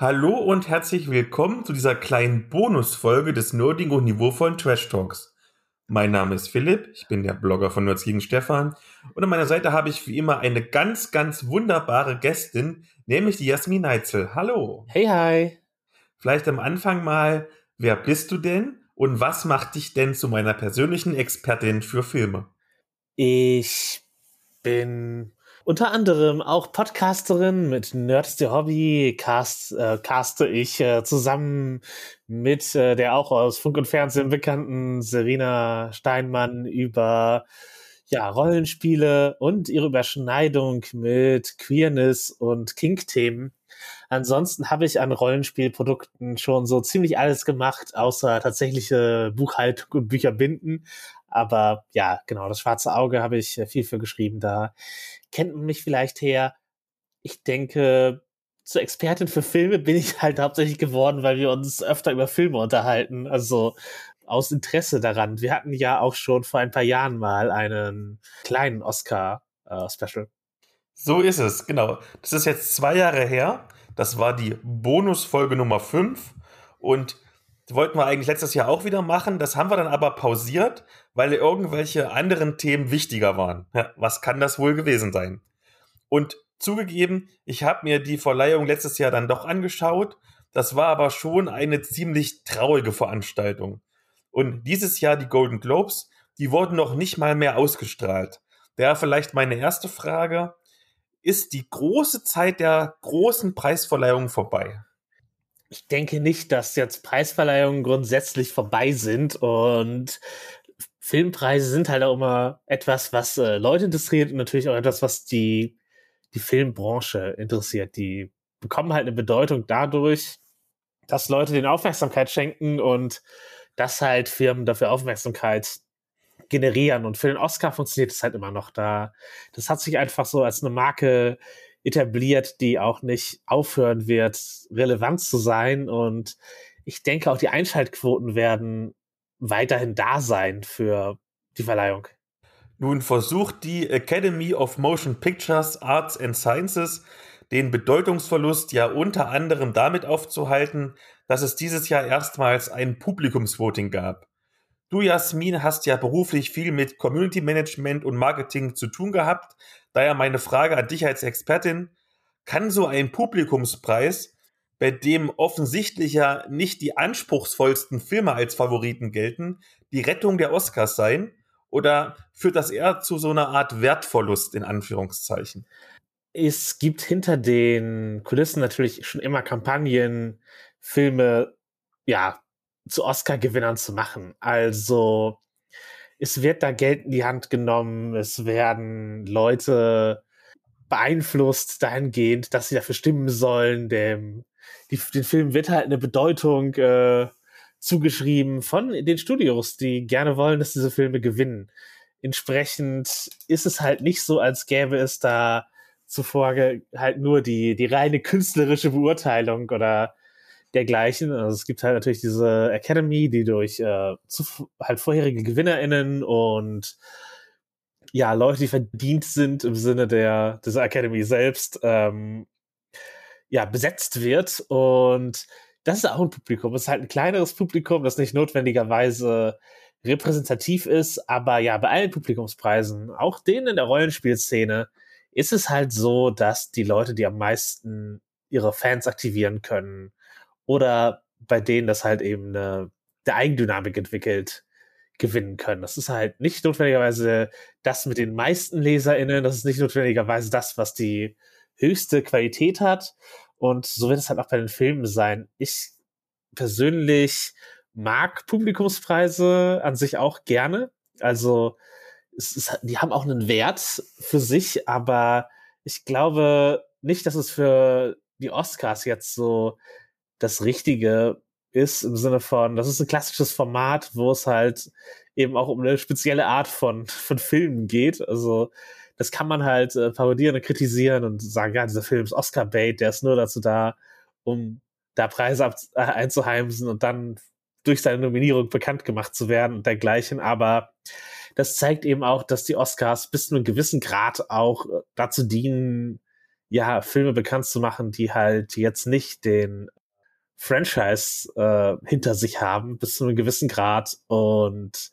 Hallo und herzlich willkommen zu dieser kleinen Bonusfolge des nerdigen und niveauvollen Trash Talks. Mein Name ist Philipp, ich bin der Blogger von Nerds gegen Stefan und an meiner Seite habe ich wie immer eine ganz, ganz wunderbare Gästin, nämlich die Jasmin Neitzel. Hallo. Hey, hi. Vielleicht am Anfang mal, wer bist du denn und was macht dich denn zu meiner persönlichen Expertin für Filme? Ich bin unter anderem auch Podcasterin mit Nerds der Hobby, cast, äh, caste ich äh, zusammen mit äh, der auch aus Funk und Fernsehen bekannten Serena Steinmann über ja, Rollenspiele und ihre Überschneidung mit Queerness und Kink-Themen. Ansonsten habe ich an Rollenspielprodukten schon so ziemlich alles gemacht, außer tatsächliche Buchhaltung und Bücher binden. Aber ja, genau, das schwarze Auge habe ich viel für geschrieben. Da kennt man mich vielleicht her. Ich denke, zur Expertin für Filme bin ich halt hauptsächlich geworden, weil wir uns öfter über Filme unterhalten. Also aus Interesse daran. Wir hatten ja auch schon vor ein paar Jahren mal einen kleinen Oscar-Special. Äh, so ist es, genau. Das ist jetzt zwei Jahre her. Das war die Bonusfolge Nummer 5. Und wollten wir eigentlich letztes Jahr auch wieder machen. Das haben wir dann aber pausiert, weil irgendwelche anderen Themen wichtiger waren. Ja, was kann das wohl gewesen sein? Und zugegeben, ich habe mir die Verleihung letztes Jahr dann doch angeschaut. Das war aber schon eine ziemlich traurige Veranstaltung. Und dieses Jahr die Golden Globes, die wurden noch nicht mal mehr ausgestrahlt. Daher vielleicht meine erste Frage. Ist die große Zeit der großen Preisverleihung vorbei? Ich denke nicht, dass jetzt Preisverleihungen grundsätzlich vorbei sind und Filmpreise sind halt auch immer etwas, was äh, Leute interessiert und natürlich auch etwas, was die, die Filmbranche interessiert. Die bekommen halt eine Bedeutung dadurch, dass Leute den Aufmerksamkeit schenken und dass halt Firmen dafür Aufmerksamkeit generieren. Und für den Oscar funktioniert es halt immer noch da. Das hat sich einfach so als eine Marke etabliert, die auch nicht aufhören wird, relevant zu sein. Und ich denke, auch die Einschaltquoten werden weiterhin da sein für die Verleihung. Nun versucht die Academy of Motion Pictures, Arts and Sciences den Bedeutungsverlust ja unter anderem damit aufzuhalten, dass es dieses Jahr erstmals ein Publikumsvoting gab. Du, Jasmin, hast ja beruflich viel mit Community Management und Marketing zu tun gehabt. Daher meine Frage an dich als Expertin. Kann so ein Publikumspreis, bei dem offensichtlich ja nicht die anspruchsvollsten Filme als Favoriten gelten, die Rettung der Oscars sein? Oder führt das eher zu so einer Art Wertverlust in Anführungszeichen? Es gibt hinter den Kulissen natürlich schon immer Kampagnen, Filme, ja, zu Oscar-Gewinnern zu machen. Also es wird da Geld in die Hand genommen, es werden Leute beeinflusst dahingehend, dass sie dafür stimmen sollen. Dem, die, den Film wird halt eine Bedeutung äh, zugeschrieben von den Studios, die gerne wollen, dass diese Filme gewinnen. Entsprechend ist es halt nicht so, als gäbe es da zuvor halt nur die, die reine künstlerische Beurteilung oder dergleichen. Also es gibt halt natürlich diese Academy, die durch äh, zu, halt vorherige GewinnerInnen und ja, Leute, die verdient sind im Sinne der dieser Academy selbst, ähm, ja, besetzt wird. Und das ist auch ein Publikum. Es ist halt ein kleineres Publikum, das nicht notwendigerweise repräsentativ ist, aber ja, bei allen Publikumspreisen, auch denen in der Rollenspielszene, ist es halt so, dass die Leute, die am meisten ihre Fans aktivieren können, oder bei denen das halt eben eine, eine Eigendynamik entwickelt, gewinnen können. Das ist halt nicht notwendigerweise das mit den meisten LeserInnen, das ist nicht notwendigerweise das, was die höchste Qualität hat. Und so wird es halt auch bei den Filmen sein. Ich persönlich mag Publikumspreise an sich auch gerne. Also es ist, die haben auch einen Wert für sich, aber ich glaube nicht, dass es für die Oscars jetzt so das Richtige ist im Sinne von, das ist ein klassisches Format, wo es halt eben auch um eine spezielle Art von, von Filmen geht. Also das kann man halt äh, parodieren und kritisieren und sagen, ja, dieser Film ist Oscar-Bait, der ist nur dazu da, um da Preise ab, äh, einzuheimsen und dann durch seine Nominierung bekannt gemacht zu werden und dergleichen. Aber das zeigt eben auch, dass die Oscars bis zu einem gewissen Grad auch äh, dazu dienen, ja, Filme bekannt zu machen, die halt jetzt nicht den Franchise äh, hinter sich haben, bis zu einem gewissen Grad. Und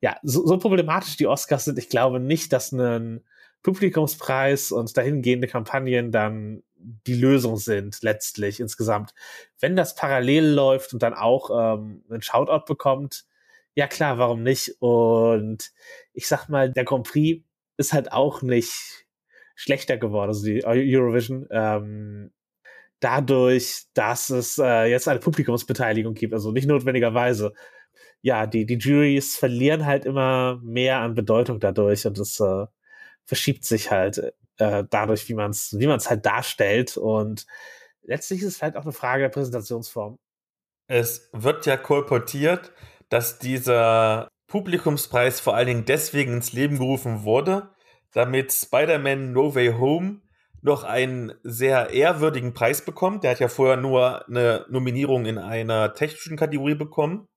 ja, so, so problematisch die Oscars sind, ich glaube nicht, dass ein Publikumspreis und dahingehende Kampagnen dann die Lösung sind, letztlich insgesamt. Wenn das parallel läuft und dann auch ähm, einen Shoutout bekommt, ja klar, warum nicht? Und ich sag mal, der Grand Prix ist halt auch nicht schlechter geworden, also die Eurovision. Ähm, dadurch, dass es äh, jetzt eine Publikumsbeteiligung gibt, also nicht notwendigerweise. Ja, die, die Juries verlieren halt immer mehr an Bedeutung dadurch und es äh, verschiebt sich halt äh, dadurch, wie man es wie man's halt darstellt. Und letztlich ist es halt auch eine Frage der Präsentationsform. Es wird ja kolportiert, dass dieser Publikumspreis vor allen Dingen deswegen ins Leben gerufen wurde, damit Spider-Man No Way Home noch einen sehr ehrwürdigen Preis bekommt. Der hat ja vorher nur eine Nominierung in einer technischen Kategorie bekommen.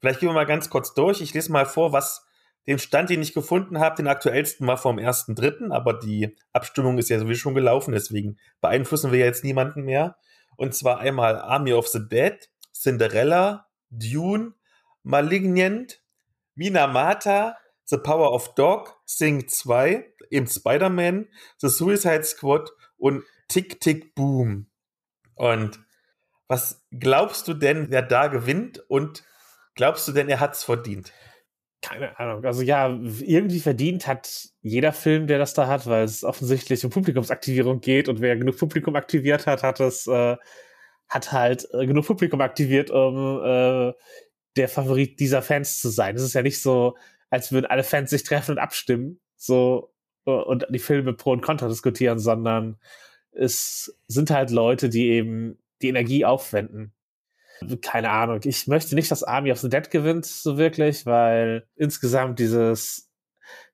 Vielleicht gehen wir mal ganz kurz durch. Ich lese mal vor, was den Stand, den ich gefunden habe, den aktuellsten war vom 1.3., aber die Abstimmung ist ja sowieso schon gelaufen, deswegen beeinflussen wir jetzt niemanden mehr. Und zwar einmal Army of the Dead, Cinderella, Dune, Malignant, Minamata, The Power of Dog, Sing 2, eben Spider-Man, The Suicide Squad und Tick Tick Boom. Und was glaubst du denn, wer da gewinnt und glaubst du denn, er hat's verdient? Keine Ahnung. Also ja, irgendwie verdient hat jeder Film, der das da hat, weil es offensichtlich um Publikumsaktivierung geht und wer genug Publikum aktiviert hat, hat es äh, hat halt äh, genug Publikum aktiviert, um äh, der Favorit dieser Fans zu sein. Es ist ja nicht so, als würden alle Fans sich treffen und abstimmen, so äh, und die Filme pro und contra diskutieren, sondern es sind halt Leute, die eben die Energie aufwenden. Keine Ahnung. Ich möchte nicht, dass Army of the Dead gewinnt, so wirklich, weil insgesamt dieses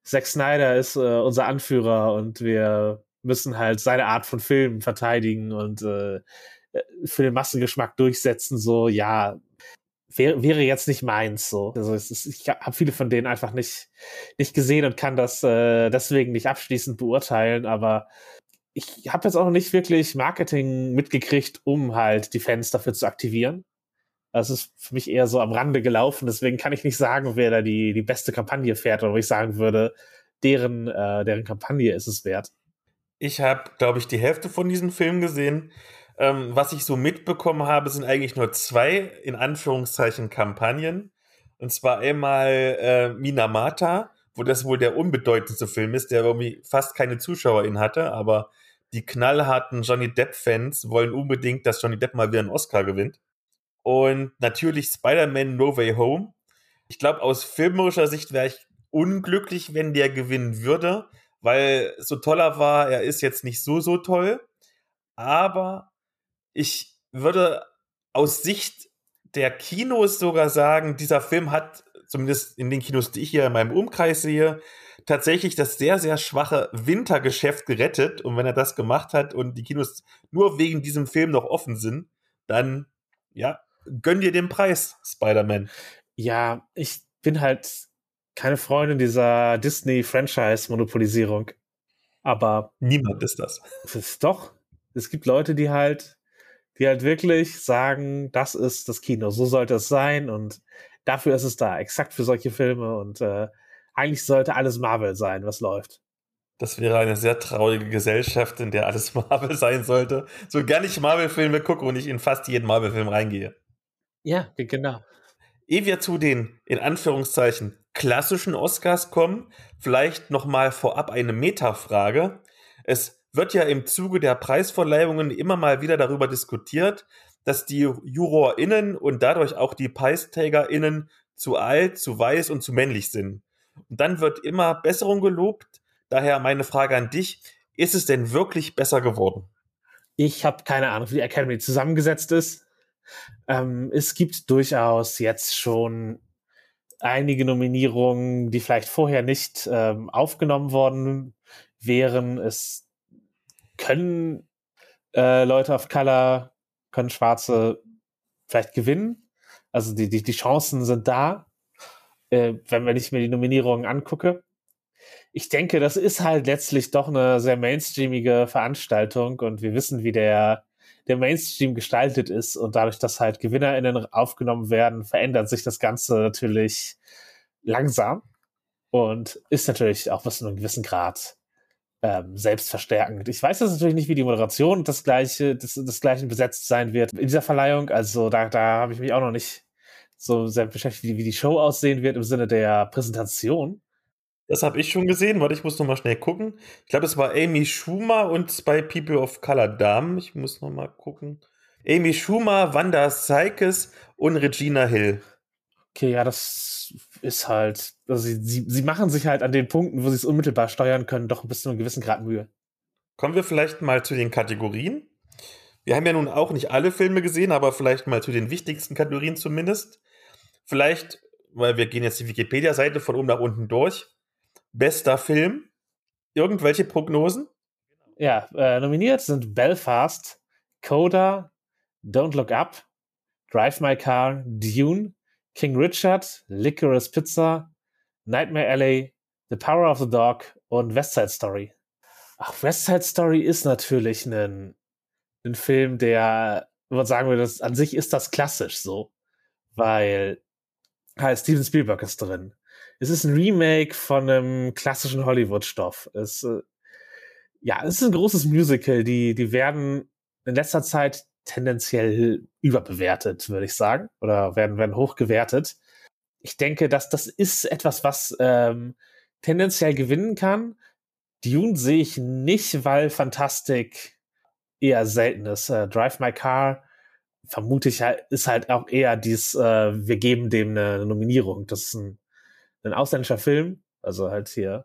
Zack Snyder ist äh, unser Anführer und wir müssen halt seine Art von Filmen verteidigen und äh, für den Massengeschmack durchsetzen. So, ja, wäre, wäre jetzt nicht meins so. Also ist, ich habe viele von denen einfach nicht, nicht gesehen und kann das äh, deswegen nicht abschließend beurteilen, aber ich habe jetzt auch noch nicht wirklich Marketing mitgekriegt, um halt die Fans dafür zu aktivieren. Das ist für mich eher so am Rande gelaufen, deswegen kann ich nicht sagen, wer da die, die beste Kampagne fährt, oder wo ich sagen würde, deren, äh, deren Kampagne ist es wert. Ich habe, glaube ich, die Hälfte von diesem Film gesehen. Ähm, was ich so mitbekommen habe, sind eigentlich nur zwei, in Anführungszeichen, Kampagnen. Und zwar einmal äh, Minamata, wo das wohl der unbedeutendste Film ist, der irgendwie fast keine ZuschauerInnen hatte, aber die knallharten Johnny Depp-Fans wollen unbedingt, dass Johnny Depp mal wieder einen Oscar gewinnt. Und natürlich Spider-Man No Way Home. Ich glaube, aus filmerischer Sicht wäre ich unglücklich, wenn der gewinnen würde, weil so toller war, er ist jetzt nicht so, so toll. Aber ich würde aus Sicht der Kinos sogar sagen, dieser Film hat, zumindest in den Kinos, die ich hier in meinem Umkreis sehe, tatsächlich das sehr, sehr schwache Wintergeschäft gerettet. Und wenn er das gemacht hat und die Kinos nur wegen diesem Film noch offen sind, dann, ja, gönn dir den Preis, Spider-Man. Ja, ich bin halt keine Freundin dieser Disney-Franchise-Monopolisierung. Aber. Niemand ist das. Ist doch. Es gibt Leute, die halt die halt wirklich sagen, das ist das Kino, so sollte es sein und dafür ist es da, exakt für solche Filme und äh, eigentlich sollte alles Marvel sein, was läuft. Das wäre eine sehr traurige Gesellschaft, in der alles Marvel sein sollte. So gerne ich Marvel-Filme gucke und ich in fast jeden Marvel-Film reingehe. Ja, genau. Ehe wir zu den, in Anführungszeichen, klassischen Oscars kommen, vielleicht nochmal vorab eine Metafrage. Es wird ja im Zuge der Preisverleihungen immer mal wieder darüber diskutiert, dass die JurorInnen und dadurch auch die PreisträgerInnen zu alt, zu weiß und zu männlich sind. Und dann wird immer Besserung gelobt. Daher meine Frage an dich. Ist es denn wirklich besser geworden? Ich habe keine Ahnung, wie die Academy zusammengesetzt ist. Ähm, es gibt durchaus jetzt schon einige Nominierungen, die vielleicht vorher nicht ähm, aufgenommen worden wären. Es können äh, Leute of Color, können Schwarze vielleicht gewinnen. Also die, die, die Chancen sind da, äh, wenn, wenn ich mir die Nominierungen angucke. ich denke, das ist halt letztlich doch eine sehr mainstreamige Veranstaltung und wir wissen, wie der, der Mainstream gestaltet ist und dadurch, dass halt GewinnerInnen aufgenommen werden, verändert sich das Ganze natürlich langsam und ist natürlich auch bis zu einem gewissen Grad ähm, selbstverstärkend. Ich weiß jetzt natürlich nicht, wie die Moderation das gleiche, das, das gleiche besetzt sein wird in dieser Verleihung. Also da, da habe ich mich auch noch nicht so sehr beschäftigt, wie die Show aussehen wird im Sinne der Präsentation. Das habe ich schon gesehen. Warte, ich muss noch mal schnell gucken. Ich glaube, es war Amy Schumer und bei People of Color Damen. Ich muss noch mal gucken. Amy Schumer, Wanda Sykes und Regina Hill. Okay, ja, das ist halt, also sie, sie, sie machen sich halt an den Punkten, wo sie es unmittelbar steuern können, doch bis zu einem gewissen Grad Mühe. Kommen wir vielleicht mal zu den Kategorien. Wir haben ja nun auch nicht alle Filme gesehen, aber vielleicht mal zu den wichtigsten Kategorien zumindest. Vielleicht, weil wir gehen jetzt die Wikipedia-Seite von oben nach unten durch. Bester Film. Irgendwelche Prognosen? Ja, äh, nominiert sind Belfast, Coda, Don't Look Up, Drive My Car, Dune, King Richard, Licorice Pizza, Nightmare Alley, The Power of the Dog und West Side Story. Ach, West Side Story ist natürlich ein, ein Film, der, man sagen würde, an sich ist das klassisch so, weil halt Steven Spielberg ist drin. Es ist ein Remake von einem klassischen Hollywood-Stoff. Es, äh, ja, es ist ein großes Musical. Die, die werden in letzter Zeit tendenziell überbewertet, würde ich sagen, oder werden, werden hochgewertet. Ich denke, dass das ist etwas, was ähm, tendenziell gewinnen kann. Dune sehe ich nicht, weil Fantastik eher selten ist. Äh, Drive My Car vermute ich ist halt auch eher dies, äh, wir geben dem eine, Nominierung. Das ist ein, ein ausländischer Film, also halt hier.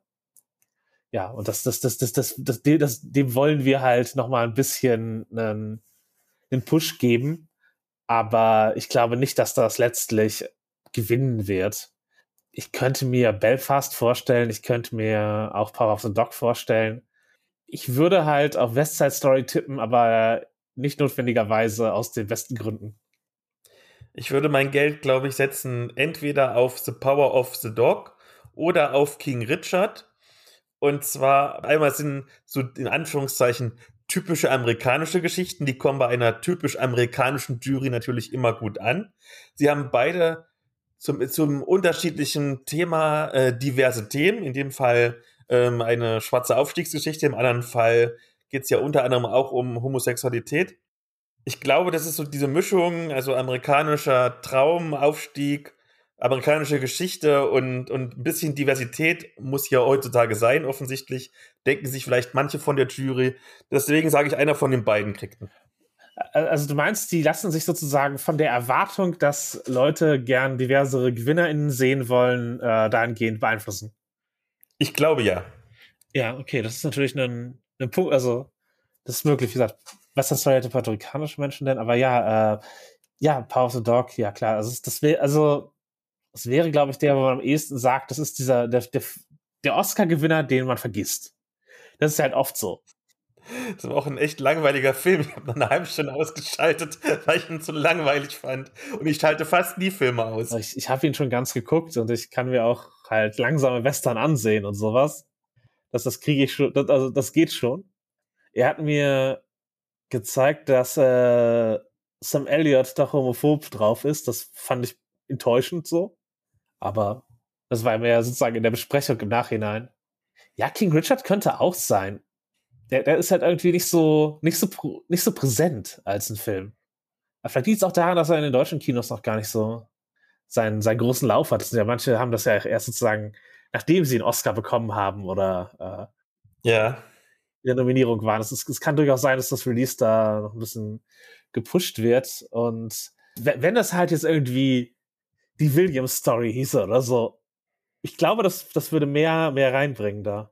Ja, und das, das, das, das, das, das, das, das dem wollen wir halt noch mal ein bisschen einen, einen Push geben. Aber ich glaube nicht, dass das letztlich gewinnen wird. Ich könnte mir Belfast vorstellen, ich könnte mir auch Power of the Dog vorstellen. Ich würde halt auf West Side Story tippen, aber nicht notwendigerweise aus den besten Gründen. Ich würde mein Geld, glaube ich, setzen entweder auf The Power of the Dog oder auf King Richard. Und zwar einmal sind so in Anführungszeichen typische amerikanische Geschichten, die kommen bei einer typisch amerikanischen Jury natürlich immer gut an. Sie haben beide zum, zum unterschiedlichen Thema äh, diverse Themen. In dem Fall ähm, eine schwarze Aufstiegsgeschichte, im anderen Fall geht es ja unter anderem auch um Homosexualität. Ich glaube, das ist so diese Mischung, also amerikanischer Traum, Aufstieg, amerikanische Geschichte und, und ein bisschen Diversität muss hier heutzutage sein, offensichtlich. Denken sich vielleicht manche von der Jury. Deswegen sage ich, einer von den beiden kriegt ihn. Also du meinst, die lassen sich sozusagen von der Erwartung, dass Leute gern diversere GewinnerInnen sehen wollen, äh, dahingehend beeinflussen? Ich glaube ja. Ja, okay, das ist natürlich ein, ein Punkt, also das ist möglich, wie gesagt, was das ja puerto-ricanische Menschen denn, aber ja, äh, ja, Power of the Dog, ja klar, also das wäre, also das wäre, glaube ich, der, wo man am ehesten sagt, das ist dieser, der, der, der Oscar-Gewinner, den man vergisst. Das ist halt oft so. Das war auch ein echt langweiliger Film. Ich habe nach einer halben Stunde ausgeschaltet, weil ich ihn zu langweilig fand. Und ich schalte fast nie Filme aus. Ich, ich habe ihn schon ganz geguckt und ich kann mir auch halt langsame Western ansehen und sowas. Das, das kriege ich schon, das, also das geht schon. Er hat mir gezeigt, dass äh, Sam Elliott doch homophob drauf ist. Das fand ich enttäuschend so. Aber das war mir sozusagen in der Besprechung im Nachhinein. Ja, King Richard könnte auch sein. Der, der ist halt irgendwie nicht so, nicht so, nicht so präsent als ein Film. Aber vielleicht liegt es auch daran, dass er in den deutschen Kinos noch gar nicht so seinen, seinen großen Lauf hat. Ja, manche haben das ja erst sozusagen, nachdem sie einen Oscar bekommen haben oder äh, ja. in der Nominierung waren. Es, es kann durchaus sein, dass das Release da noch ein bisschen gepusht wird. Und wenn das halt jetzt irgendwie die Williams-Story hieße oder so. Ich glaube, das, das würde mehr, mehr reinbringen da.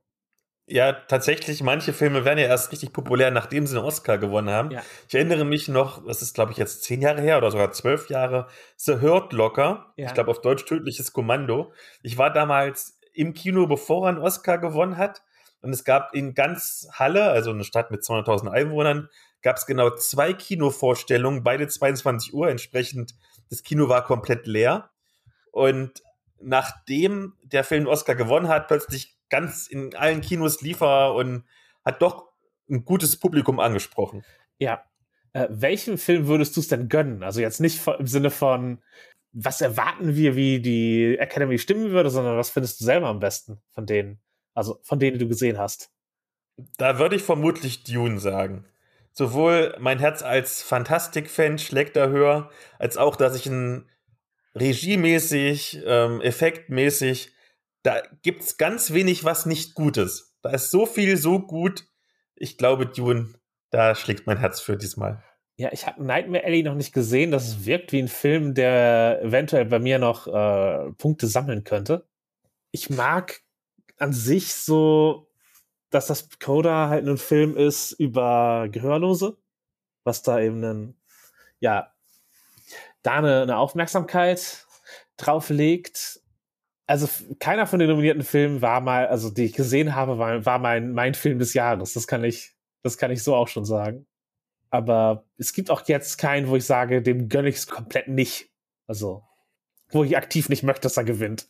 Ja, tatsächlich, manche Filme werden ja erst richtig populär, nachdem sie einen Oscar gewonnen haben. Ja. Ich erinnere mich noch, das ist, glaube ich, jetzt zehn Jahre her oder sogar zwölf Jahre, The Hurt Locker. Ja. Ich glaube, auf Deutsch tödliches Kommando. Ich war damals im Kino, bevor er einen Oscar gewonnen hat. Und es gab in ganz Halle, also eine Stadt mit 200.000 Einwohnern, gab es genau zwei Kinovorstellungen, beide 22 Uhr. Entsprechend, das Kino war komplett leer. Und nachdem der Film Oscar gewonnen hat, plötzlich ganz in allen Kinos lief er und hat doch ein gutes Publikum angesprochen. Ja. Äh, welchen Film würdest du es denn gönnen? Also jetzt nicht im Sinne von, was erwarten wir, wie die Academy stimmen würde, sondern was findest du selber am besten von denen, also von denen die du gesehen hast? Da würde ich vermutlich Dune sagen. Sowohl mein Herz als Fantastik-Fan schlägt da höher, als auch, dass ich ein regiemäßig, ähm, effektmäßig, da gibt's ganz wenig, was nicht gut ist. Da ist so viel so gut. Ich glaube, Dune, da schlägt mein Herz für diesmal. Ja, ich habe Nightmare Alley noch nicht gesehen. Das wirkt wie ein Film, der eventuell bei mir noch äh, Punkte sammeln könnte. Ich mag an sich so, dass das Coda halt ein Film ist über Gehörlose, was da eben ein, ja, da eine, eine Aufmerksamkeit drauf legt. Also keiner von den nominierten Filmen war mal, also die ich gesehen habe, war, war mein, mein Film des Jahres. Das kann ich, das kann ich so auch schon sagen. Aber es gibt auch jetzt keinen, wo ich sage, dem gönne ich es komplett nicht. Also, wo ich aktiv nicht möchte, dass er gewinnt.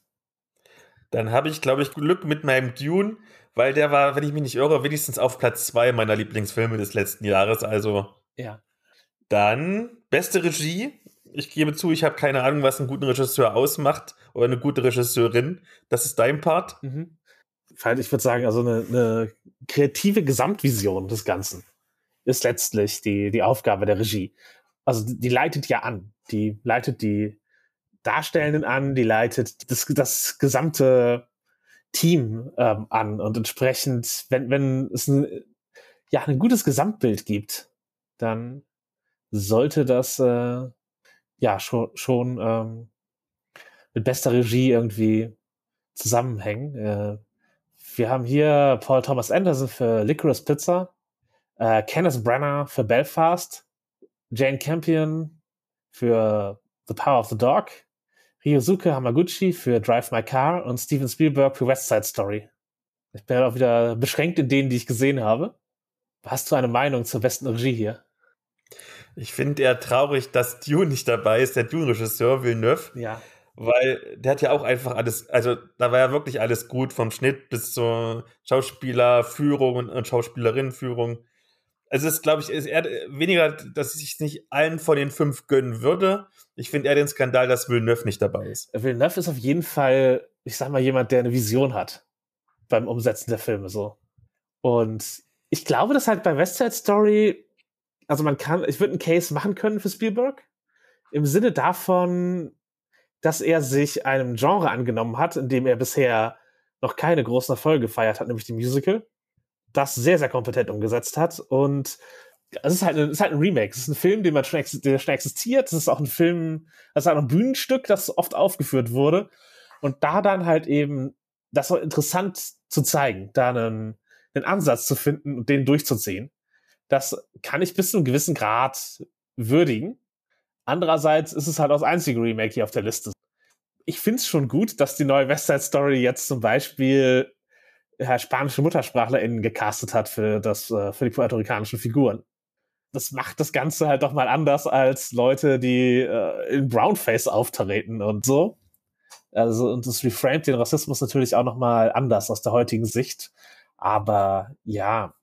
Dann habe ich, glaube ich, Glück mit meinem Dune, weil der war, wenn ich mich nicht irre, wenigstens auf Platz zwei meiner Lieblingsfilme des letzten Jahres. Also. Ja. Dann beste Regie. Ich gebe zu, ich habe keine Ahnung, was einen guten Regisseur ausmacht oder eine gute Regisseurin. Das ist dein Part. Mhm. Ich würde sagen, also eine, eine kreative Gesamtvision des Ganzen ist letztlich die, die Aufgabe der Regie. Also die leitet ja an. Die leitet die Darstellenden an, die leitet das, das gesamte Team ähm, an. Und entsprechend, wenn, wenn es ein, ja, ein gutes Gesamtbild gibt, dann sollte das äh, ja schon, schon ähm, mit bester Regie irgendwie zusammenhängen. Äh, wir haben hier Paul Thomas Anderson für Licorice Pizza, äh, Kenneth Brenner für Belfast, Jane Campion für The Power of the Dog, Ryosuke Hamaguchi für Drive My Car und Steven Spielberg für West Side Story. Ich bin halt auch wieder beschränkt in denen, die ich gesehen habe. Hast du eine Meinung zur besten Regie hier? Ich finde eher traurig, dass Dune nicht dabei ist, der Dune-Regisseur Villeneuve. Ja. Weil der hat ja auch einfach alles, also da war ja wirklich alles gut, vom Schnitt bis zur Schauspielerführung und Schauspielerinnenführung. Also es glaube ich, ist eher weniger, dass ich es nicht allen von den fünf gönnen würde. Ich finde eher den Skandal, dass Villeneuve nicht dabei ist. Villeneuve ist auf jeden Fall, ich sag mal, jemand, der eine Vision hat beim Umsetzen der Filme so. Und ich glaube, dass halt bei West Side Story, also man kann, ich würde einen Case machen können für Spielberg. Im Sinne davon, dass er sich einem Genre angenommen hat, in dem er bisher noch keine großen Erfolge gefeiert hat, nämlich die Musical das sehr, sehr kompetent umgesetzt hat. Und es ist halt, ein, ist halt ein Remake. Es ist ein Film, den man schon, der schon existiert. Es ist auch ein Film, es ist auch ein Bühnenstück, das oft aufgeführt wurde. Und da dann halt eben, das war interessant zu zeigen, da einen, einen Ansatz zu finden und den durchzuziehen. Das kann ich bis zu einem gewissen Grad würdigen. Andererseits ist es halt auch das einzige Remake hier auf der Liste. Ich finde es schon gut, dass die neue West Side Story jetzt zum Beispiel ja, spanische MuttersprachlerInnen gecastet hat für, das, äh, für die puerto-ricanischen Figuren. Das macht das Ganze halt doch mal anders als Leute, die äh, in Brownface auftreten und so. Also, und das reframed den Rassismus natürlich auch noch mal anders aus der heutigen Sicht. Aber ja,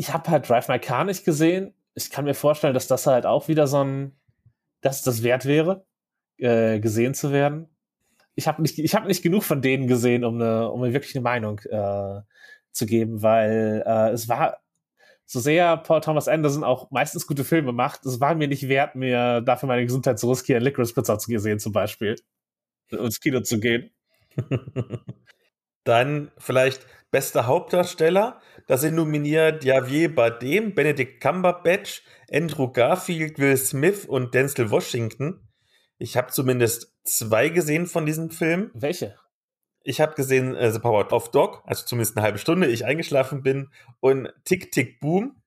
ich habe halt Drive My Car nicht gesehen. Ich kann mir vorstellen, dass das halt auch wieder so ein, dass das wert wäre, äh, gesehen zu werden ich habe nicht, ich habe nicht genug von denen gesehen, um eine, um mir wirklich eine Meinung äh, zu geben, weil äh, es war so sehr Paul Thomas Anderson auch meistens gute Filme macht, es war mir nicht wert, mir dafür meine Gesundheit zu riskieren, Licorice Pizza zu sehen zum Beispiel, ins Kino zu gehen. Dann vielleicht bester Hauptdarsteller. Da sind nominiert Javier Bardem, Benedict Cumberbatch, Andrew Garfield, Will Smith und Denzel Washington. Ich habe zumindest zwei gesehen von diesem Film. Welche? Ich habe gesehen äh, The Power of Dog, also zumindest eine halbe Stunde, ich eingeschlafen bin, und Tick, Tick, Boom.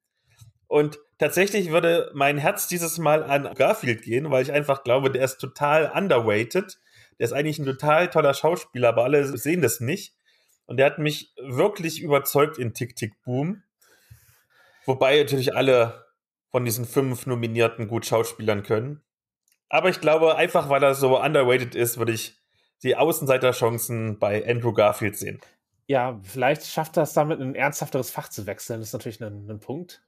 Und tatsächlich würde mein Herz dieses Mal an Garfield gehen, weil ich einfach glaube, der ist total underweighted. Der ist eigentlich ein total toller Schauspieler, aber alle sehen das nicht. Und der hat mich wirklich überzeugt in Tick, Tick, Boom. Wobei natürlich alle von diesen fünf Nominierten gut schauspielern können. Aber ich glaube, einfach weil er so underrated ist, würde ich die Außenseiterchancen bei Andrew Garfield sehen. Ja, vielleicht schafft er es damit, ein ernsthafteres Fach zu wechseln. Das ist natürlich ein, ein Punkt.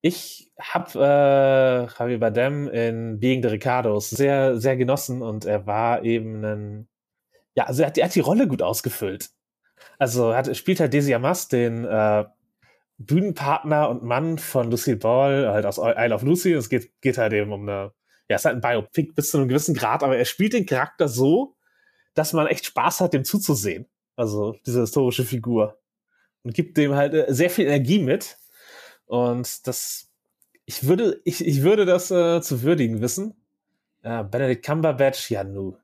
Ich habe äh, Javier Bardem in Being the Ricardos sehr, sehr genossen und er war eben ein, ja, also er hat, er hat die Rolle gut ausgefüllt. Also hat, spielt halt Desi Amas, den äh, Bühnenpartner und Mann von Lucille Ball, halt aus Isle of Lucy. Es geht, geht halt eben um eine, ja, es ist halt ein Biopic bis zu einem gewissen Grad, aber er spielt den Charakter so, dass man echt Spaß hat, dem zuzusehen. Also diese historische Figur. Und gibt dem halt äh, sehr viel Energie mit. Und das, ich würde, ich, ich würde das äh, zu würdigen wissen. Äh, Benedict Cumberbatch, ja, nu.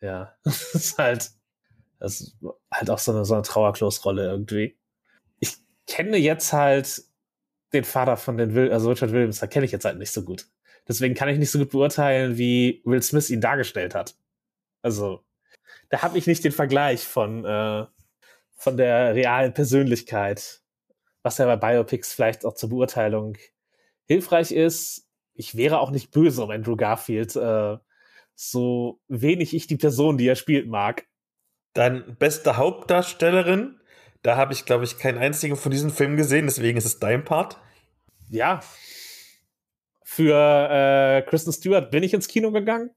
Ja, das ist halt, das ist halt auch so eine, so eine Trauerklos-Rolle irgendwie. Ich kenne jetzt halt den Vater von den Will, also Richard Williams, da kenne ich jetzt halt nicht so gut. Deswegen kann ich nicht so gut beurteilen, wie Will Smith ihn dargestellt hat. Also, da habe ich nicht den Vergleich von, äh, von der realen Persönlichkeit, was ja bei Biopics vielleicht auch zur Beurteilung hilfreich ist. Ich wäre auch nicht böse um Andrew Garfield, äh, so wenig ich die Person, die er spielt, mag. Dann beste Hauptdarstellerin. Da habe ich, glaube ich, keinen einzigen von diesen Filmen gesehen, deswegen ist es dein Part. Ja. Für äh, Kristen Stewart bin ich ins Kino gegangen.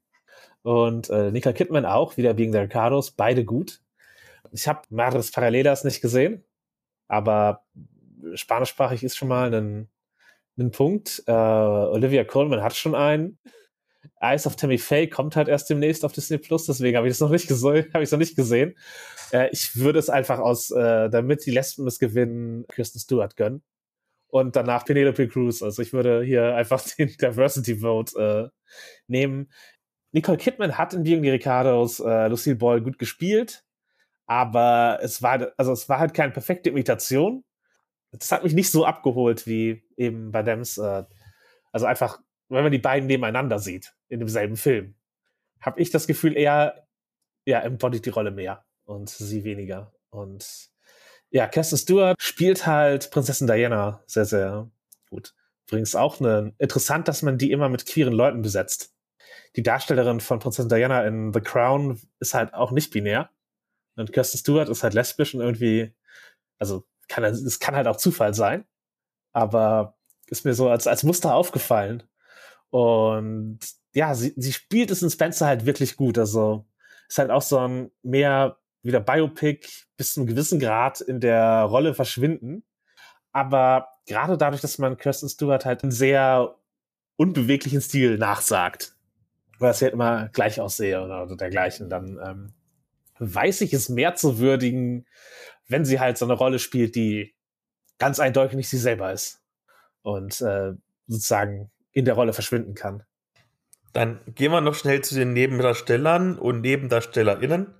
Und äh, Nicole Kidman auch, wieder wegen der Ricardos, beide gut. Ich habe Madres Paralelas nicht gesehen, aber spanischsprachig ist schon mal ein, ein Punkt. Äh, Olivia Colman hat schon einen. Eyes of Tammy Faye kommt halt erst demnächst auf Disney Plus, deswegen habe ich das noch nicht gesehen, habe ich noch nicht gesehen. Äh, ich würde es einfach aus, äh, damit die Lesben es gewinnen, Kristen Stewart gönnen. Und danach Penelope Cruz. Also ich würde hier einfach den Diversity Vote äh, nehmen. Nicole Kidman hat in Being the Ricardos äh, Lucille Ball gut gespielt, aber es war, also es war halt keine perfekte Imitation. Das hat mich nicht so abgeholt wie eben bei Dems. Äh, also einfach, wenn man die beiden nebeneinander sieht in demselben Film, habe ich das Gefühl eher, ja, embodied die Rolle mehr und sie weniger. Und ja, Kirsten Stewart spielt halt Prinzessin Diana sehr, sehr gut. Übrigens auch eine, interessant, dass man die immer mit queeren Leuten besetzt die Darstellerin von Prinzessin Diana in The Crown ist halt auch nicht binär. Und Kirsten Stewart ist halt lesbisch und irgendwie, also kann, es kann halt auch Zufall sein. Aber ist mir so als, als Muster aufgefallen. Und ja, sie, sie spielt es in Spencer halt wirklich gut. Also ist halt auch so ein mehr wieder Biopic bis zu einem gewissen Grad in der Rolle verschwinden. Aber gerade dadurch, dass man Kirsten Stewart halt einen sehr unbeweglichen Stil nachsagt, weil es halt immer gleich aussehe oder, oder dergleichen, dann ähm, weiß ich es mehr zu würdigen, wenn sie halt so eine Rolle spielt, die ganz eindeutig nicht sie selber ist und äh, sozusagen in der Rolle verschwinden kann. Dann gehen wir noch schnell zu den Nebendarstellern und NebendarstellerInnen.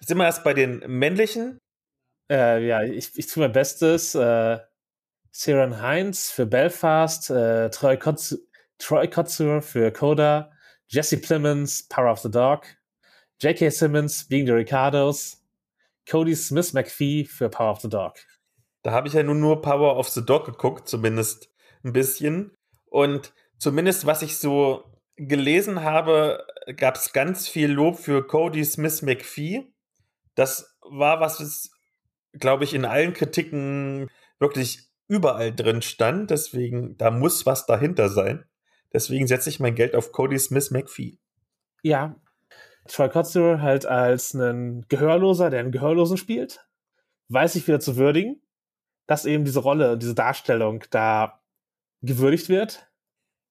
Sind wir erst bei den männlichen? Äh, ja, ich, ich tue mein Bestes. Äh, Siren Heinz für Belfast, äh, Troy, Kotz Troy Kotzur für Coda, Jesse Plemons, Power of the Dog, J.K. Simmons, Being the Ricardos, Cody Smith McPhee für Power of the Dog. Da habe ich ja nun nur Power of the Dog geguckt, zumindest ein bisschen. Und zumindest was ich so gelesen habe, gab es ganz viel Lob für Cody Smith McPhee. Das war was, was, glaube ich, in allen Kritiken wirklich überall drin stand. Deswegen, da muss was dahinter sein. Deswegen setze ich mein Geld auf Cody Smith McPhee. Ja. Troy Kotzur halt als einen Gehörloser, der einen Gehörlosen spielt, weiß ich wieder zu würdigen, dass eben diese Rolle, diese Darstellung da gewürdigt wird.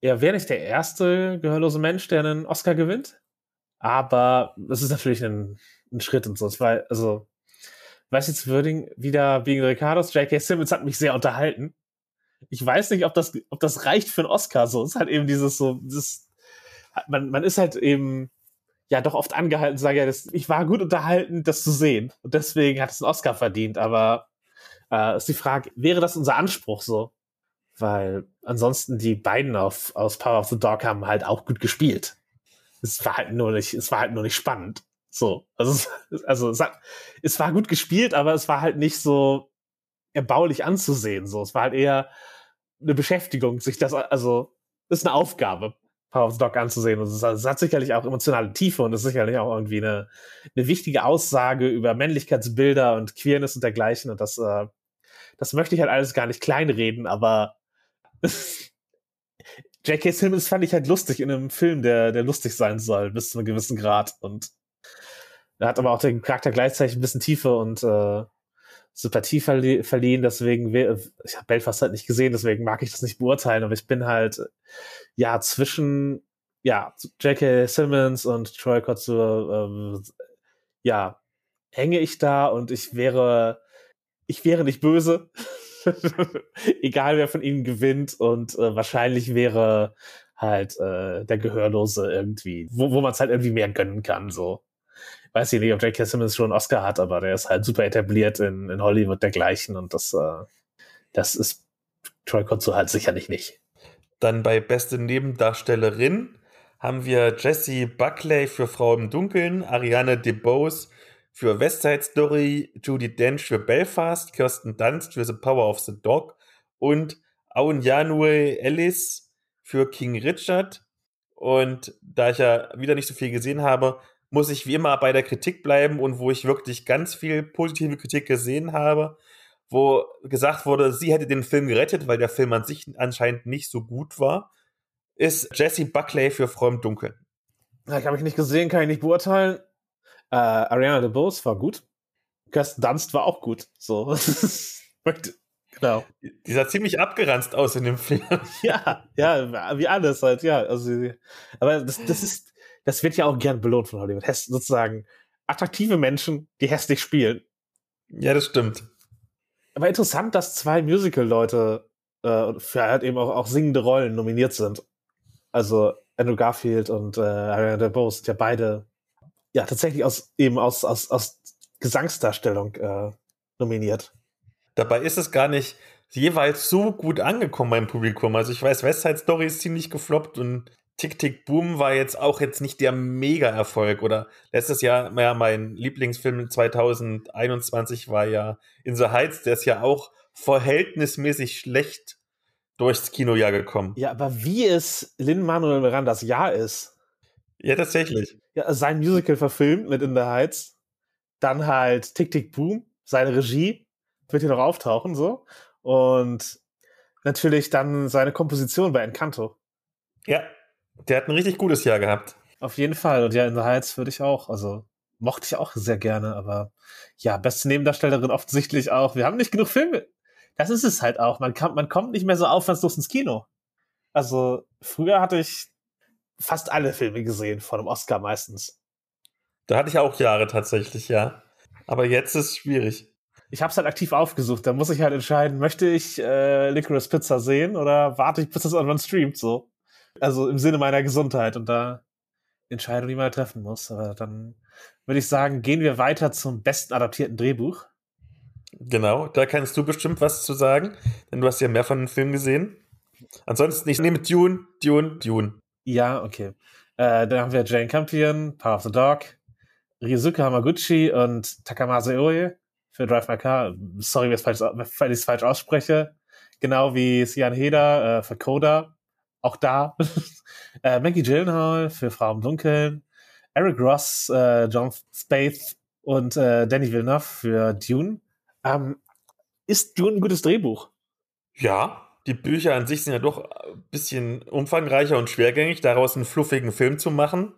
Er wäre nicht der erste gehörlose Mensch, der einen Oscar gewinnt. Aber das ist natürlich ein, ein Schritt und so. Es war, also, weiß zu würdigen, wieder wegen Ricardos. J.K. Simmons hat mich sehr unterhalten ich weiß nicht, ob das, ob das reicht für einen Oscar. So ist halt eben dieses so, das, man, man ist halt eben ja doch oft angehalten zu sagen, ja, das, ich war gut unterhalten, das zu sehen. Und deswegen hat es einen Oscar verdient. Aber äh, ist die Frage, wäre das unser Anspruch so? Weil ansonsten die beiden auf, aus Power of the Dog haben halt auch gut gespielt. Es war halt nur nicht, es war halt nur nicht spannend. So, also, also es, hat, es war gut gespielt, aber es war halt nicht so erbaulich anzusehen. So, es war halt eher eine Beschäftigung, sich das, also, das ist eine Aufgabe. Power of the Dog anzusehen. Und es, es hat sicherlich auch emotionale Tiefe und ist sicherlich auch irgendwie eine, eine wichtige Aussage über Männlichkeitsbilder und Queerness und dergleichen. Und das, äh, das möchte ich halt alles gar nicht kleinreden, aber J.K. Simmons fand ich halt lustig in einem Film, der, der lustig sein soll, bis zu einem gewissen Grad. Und er hat aber auch den Charakter gleichzeitig ein bisschen Tiefe und äh, Sympathie verlie verliehen. Deswegen, ich habe Belfast halt nicht gesehen, deswegen mag ich das nicht beurteilen. Aber ich bin halt, ja, zwischen, ja, J.K. Simmons und Troy Kotsur, äh, ja, hänge ich da und ich wäre, ich wäre nicht böse. Egal wer von ihnen gewinnt und äh, wahrscheinlich wäre halt äh, der Gehörlose irgendwie, wo, wo man es halt irgendwie mehr gönnen kann, so. Weiß ich nicht, ob J.K. Simmons schon einen Oscar hat, aber der ist halt super etabliert in, in Hollywood dergleichen und das, äh, das ist Troy Kotzo halt sicherlich nicht. Dann bei beste Nebendarstellerin haben wir Jessie Buckley für Frau im Dunkeln, Ariane DeBose für West Side Story, Judy Dench für Belfast, Kirsten Dunst für The Power of the Dog und Aunyanue Ellis für King Richard. Und da ich ja wieder nicht so viel gesehen habe, muss ich wie immer bei der Kritik bleiben und wo ich wirklich ganz viel positive Kritik gesehen habe, wo gesagt wurde, sie hätte den Film gerettet, weil der Film an sich anscheinend nicht so gut war, ist Jesse Buckley für Frau im Dunkeln. Ich habe ich nicht gesehen, kann ich nicht beurteilen. Äh, Ariana DeBose war gut. Kirsten Dunst war auch gut. So. genau. Die sah ziemlich abgeranzt aus in dem Film. Ja, ja, wie alles halt, ja. Also, aber das, das ist, das wird ja auch gern belohnt von Hollywood. Häss, sozusagen attraktive Menschen, die hässlich spielen. Ja, das stimmt. Aber interessant, dass zwei Musical-Leute äh, für halt eben auch, auch singende Rollen nominiert sind. Also Andrew Garfield und äh, Ariana DeBose sind ja beide ja tatsächlich aus eben aus aus, aus Gesangsdarstellung äh, nominiert. Dabei ist es gar nicht jeweils so gut angekommen beim Publikum. Also ich weiß, West Side Story ist ziemlich gefloppt und Tick Tick Boom war jetzt auch jetzt nicht der Mega-Erfolg. Oder letztes Jahr, ja, mein Lieblingsfilm 2021 war ja In the Heights, der ist ja auch verhältnismäßig schlecht durchs Kinojahr gekommen. Ja, aber wie es Lin-Manuel Mirandas Jahr ist. Ja, tatsächlich ja, sein Musical verfilmt mit In the Heights. Dann halt Tick Tick Boom, seine Regie wird hier noch auftauchen, so. Und natürlich dann seine Komposition bei Encanto. Ja, der hat ein richtig gutes Jahr gehabt. Auf jeden Fall. Und ja, In the Heights würde ich auch, also mochte ich auch sehr gerne, aber ja, beste Nebendarstellerin offensichtlich auch. Wir haben nicht genug Filme. Das ist es halt auch. Man, kann, man kommt nicht mehr so aufwandslos ins Kino. Also früher hatte ich fast alle Filme gesehen, von einem Oscar meistens. Da hatte ich auch Jahre tatsächlich, ja. Aber jetzt ist es schwierig. Ich habe es halt aktiv aufgesucht. Da muss ich halt entscheiden, möchte ich äh, Licorice Pizza sehen oder warte ich, bis das irgendwann streamt, so. Also im Sinne meiner Gesundheit und da Entscheidung, die man halt treffen muss. Aber dann würde ich sagen, gehen wir weiter zum besten adaptierten Drehbuch. Genau, da kannst du bestimmt was zu sagen, denn du hast ja mehr von dem Film gesehen. Ansonsten, ich nehme Dune, Dune, Dune. Ja, okay. Äh, dann haben wir Jane Campion, Power of the Dog, Ryusuke Hamaguchi und Takamasa Oe für Drive My Car. Sorry, wenn ich es falsch ausspreche. Genau wie Sian Heder äh, für Coda. Auch da. äh, Maggie Gyllenhaal für Frau im Dunkeln. Eric Ross, äh, John Spaeth und äh, Danny Villeneuve für Dune. Ähm, ist Dune ein gutes Drehbuch? Ja, die Bücher an sich sind ja doch ein bisschen umfangreicher und schwergängig, daraus einen fluffigen Film zu machen.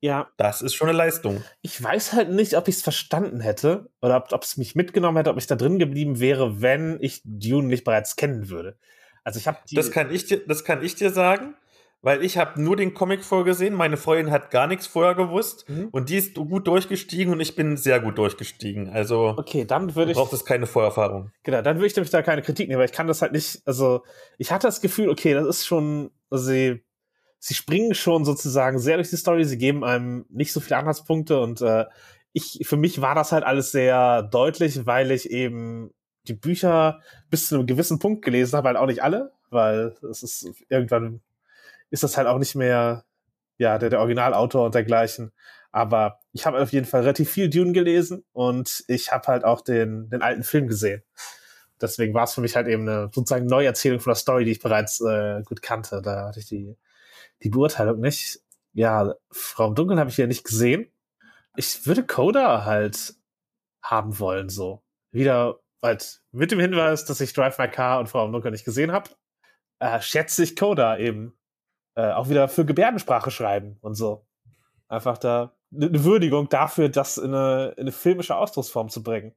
Ja. Das ist schon eine Leistung. Ich weiß halt nicht, ob ich es verstanden hätte oder ob es mich mitgenommen hätte, ob ich da drin geblieben wäre, wenn ich Dune nicht bereits kennen würde. Also ich habe Das kann ich dir, das kann ich dir sagen weil ich habe nur den Comic vorgesehen. Meine Freundin hat gar nichts vorher gewusst mhm. und die ist gut durchgestiegen und ich bin sehr gut durchgestiegen. Also okay, dann würde ich braucht es keine Vorerfahrung. Genau, dann würde ich nämlich da keine Kritik nehmen, weil ich kann das halt nicht. Also ich hatte das Gefühl, okay, das ist schon, also sie sie springen schon sozusagen sehr durch die Story. Sie geben einem nicht so viele Anhaltspunkte und äh, ich für mich war das halt alles sehr deutlich, weil ich eben die Bücher bis zu einem gewissen Punkt gelesen habe, halt auch nicht alle, weil es ist irgendwann ist das halt auch nicht mehr ja der, der Originalautor und dergleichen. Aber ich habe auf jeden Fall relativ viel Dune gelesen und ich habe halt auch den, den alten Film gesehen. Deswegen war es für mich halt eben eine sozusagen Neuerzählung von der Story, die ich bereits äh, gut kannte. Da hatte ich die, die Beurteilung nicht. Ja, Frau im Dunkeln habe ich ja nicht gesehen. Ich würde Coda halt haben wollen, so. Wieder halt mit dem Hinweis, dass ich Drive My Car und Frau im Dunkeln nicht gesehen habe, äh, schätze ich Coda eben äh, auch wieder für Gebärdensprache schreiben und so. Einfach da eine Würdigung dafür, das in eine, in eine filmische Ausdrucksform zu bringen.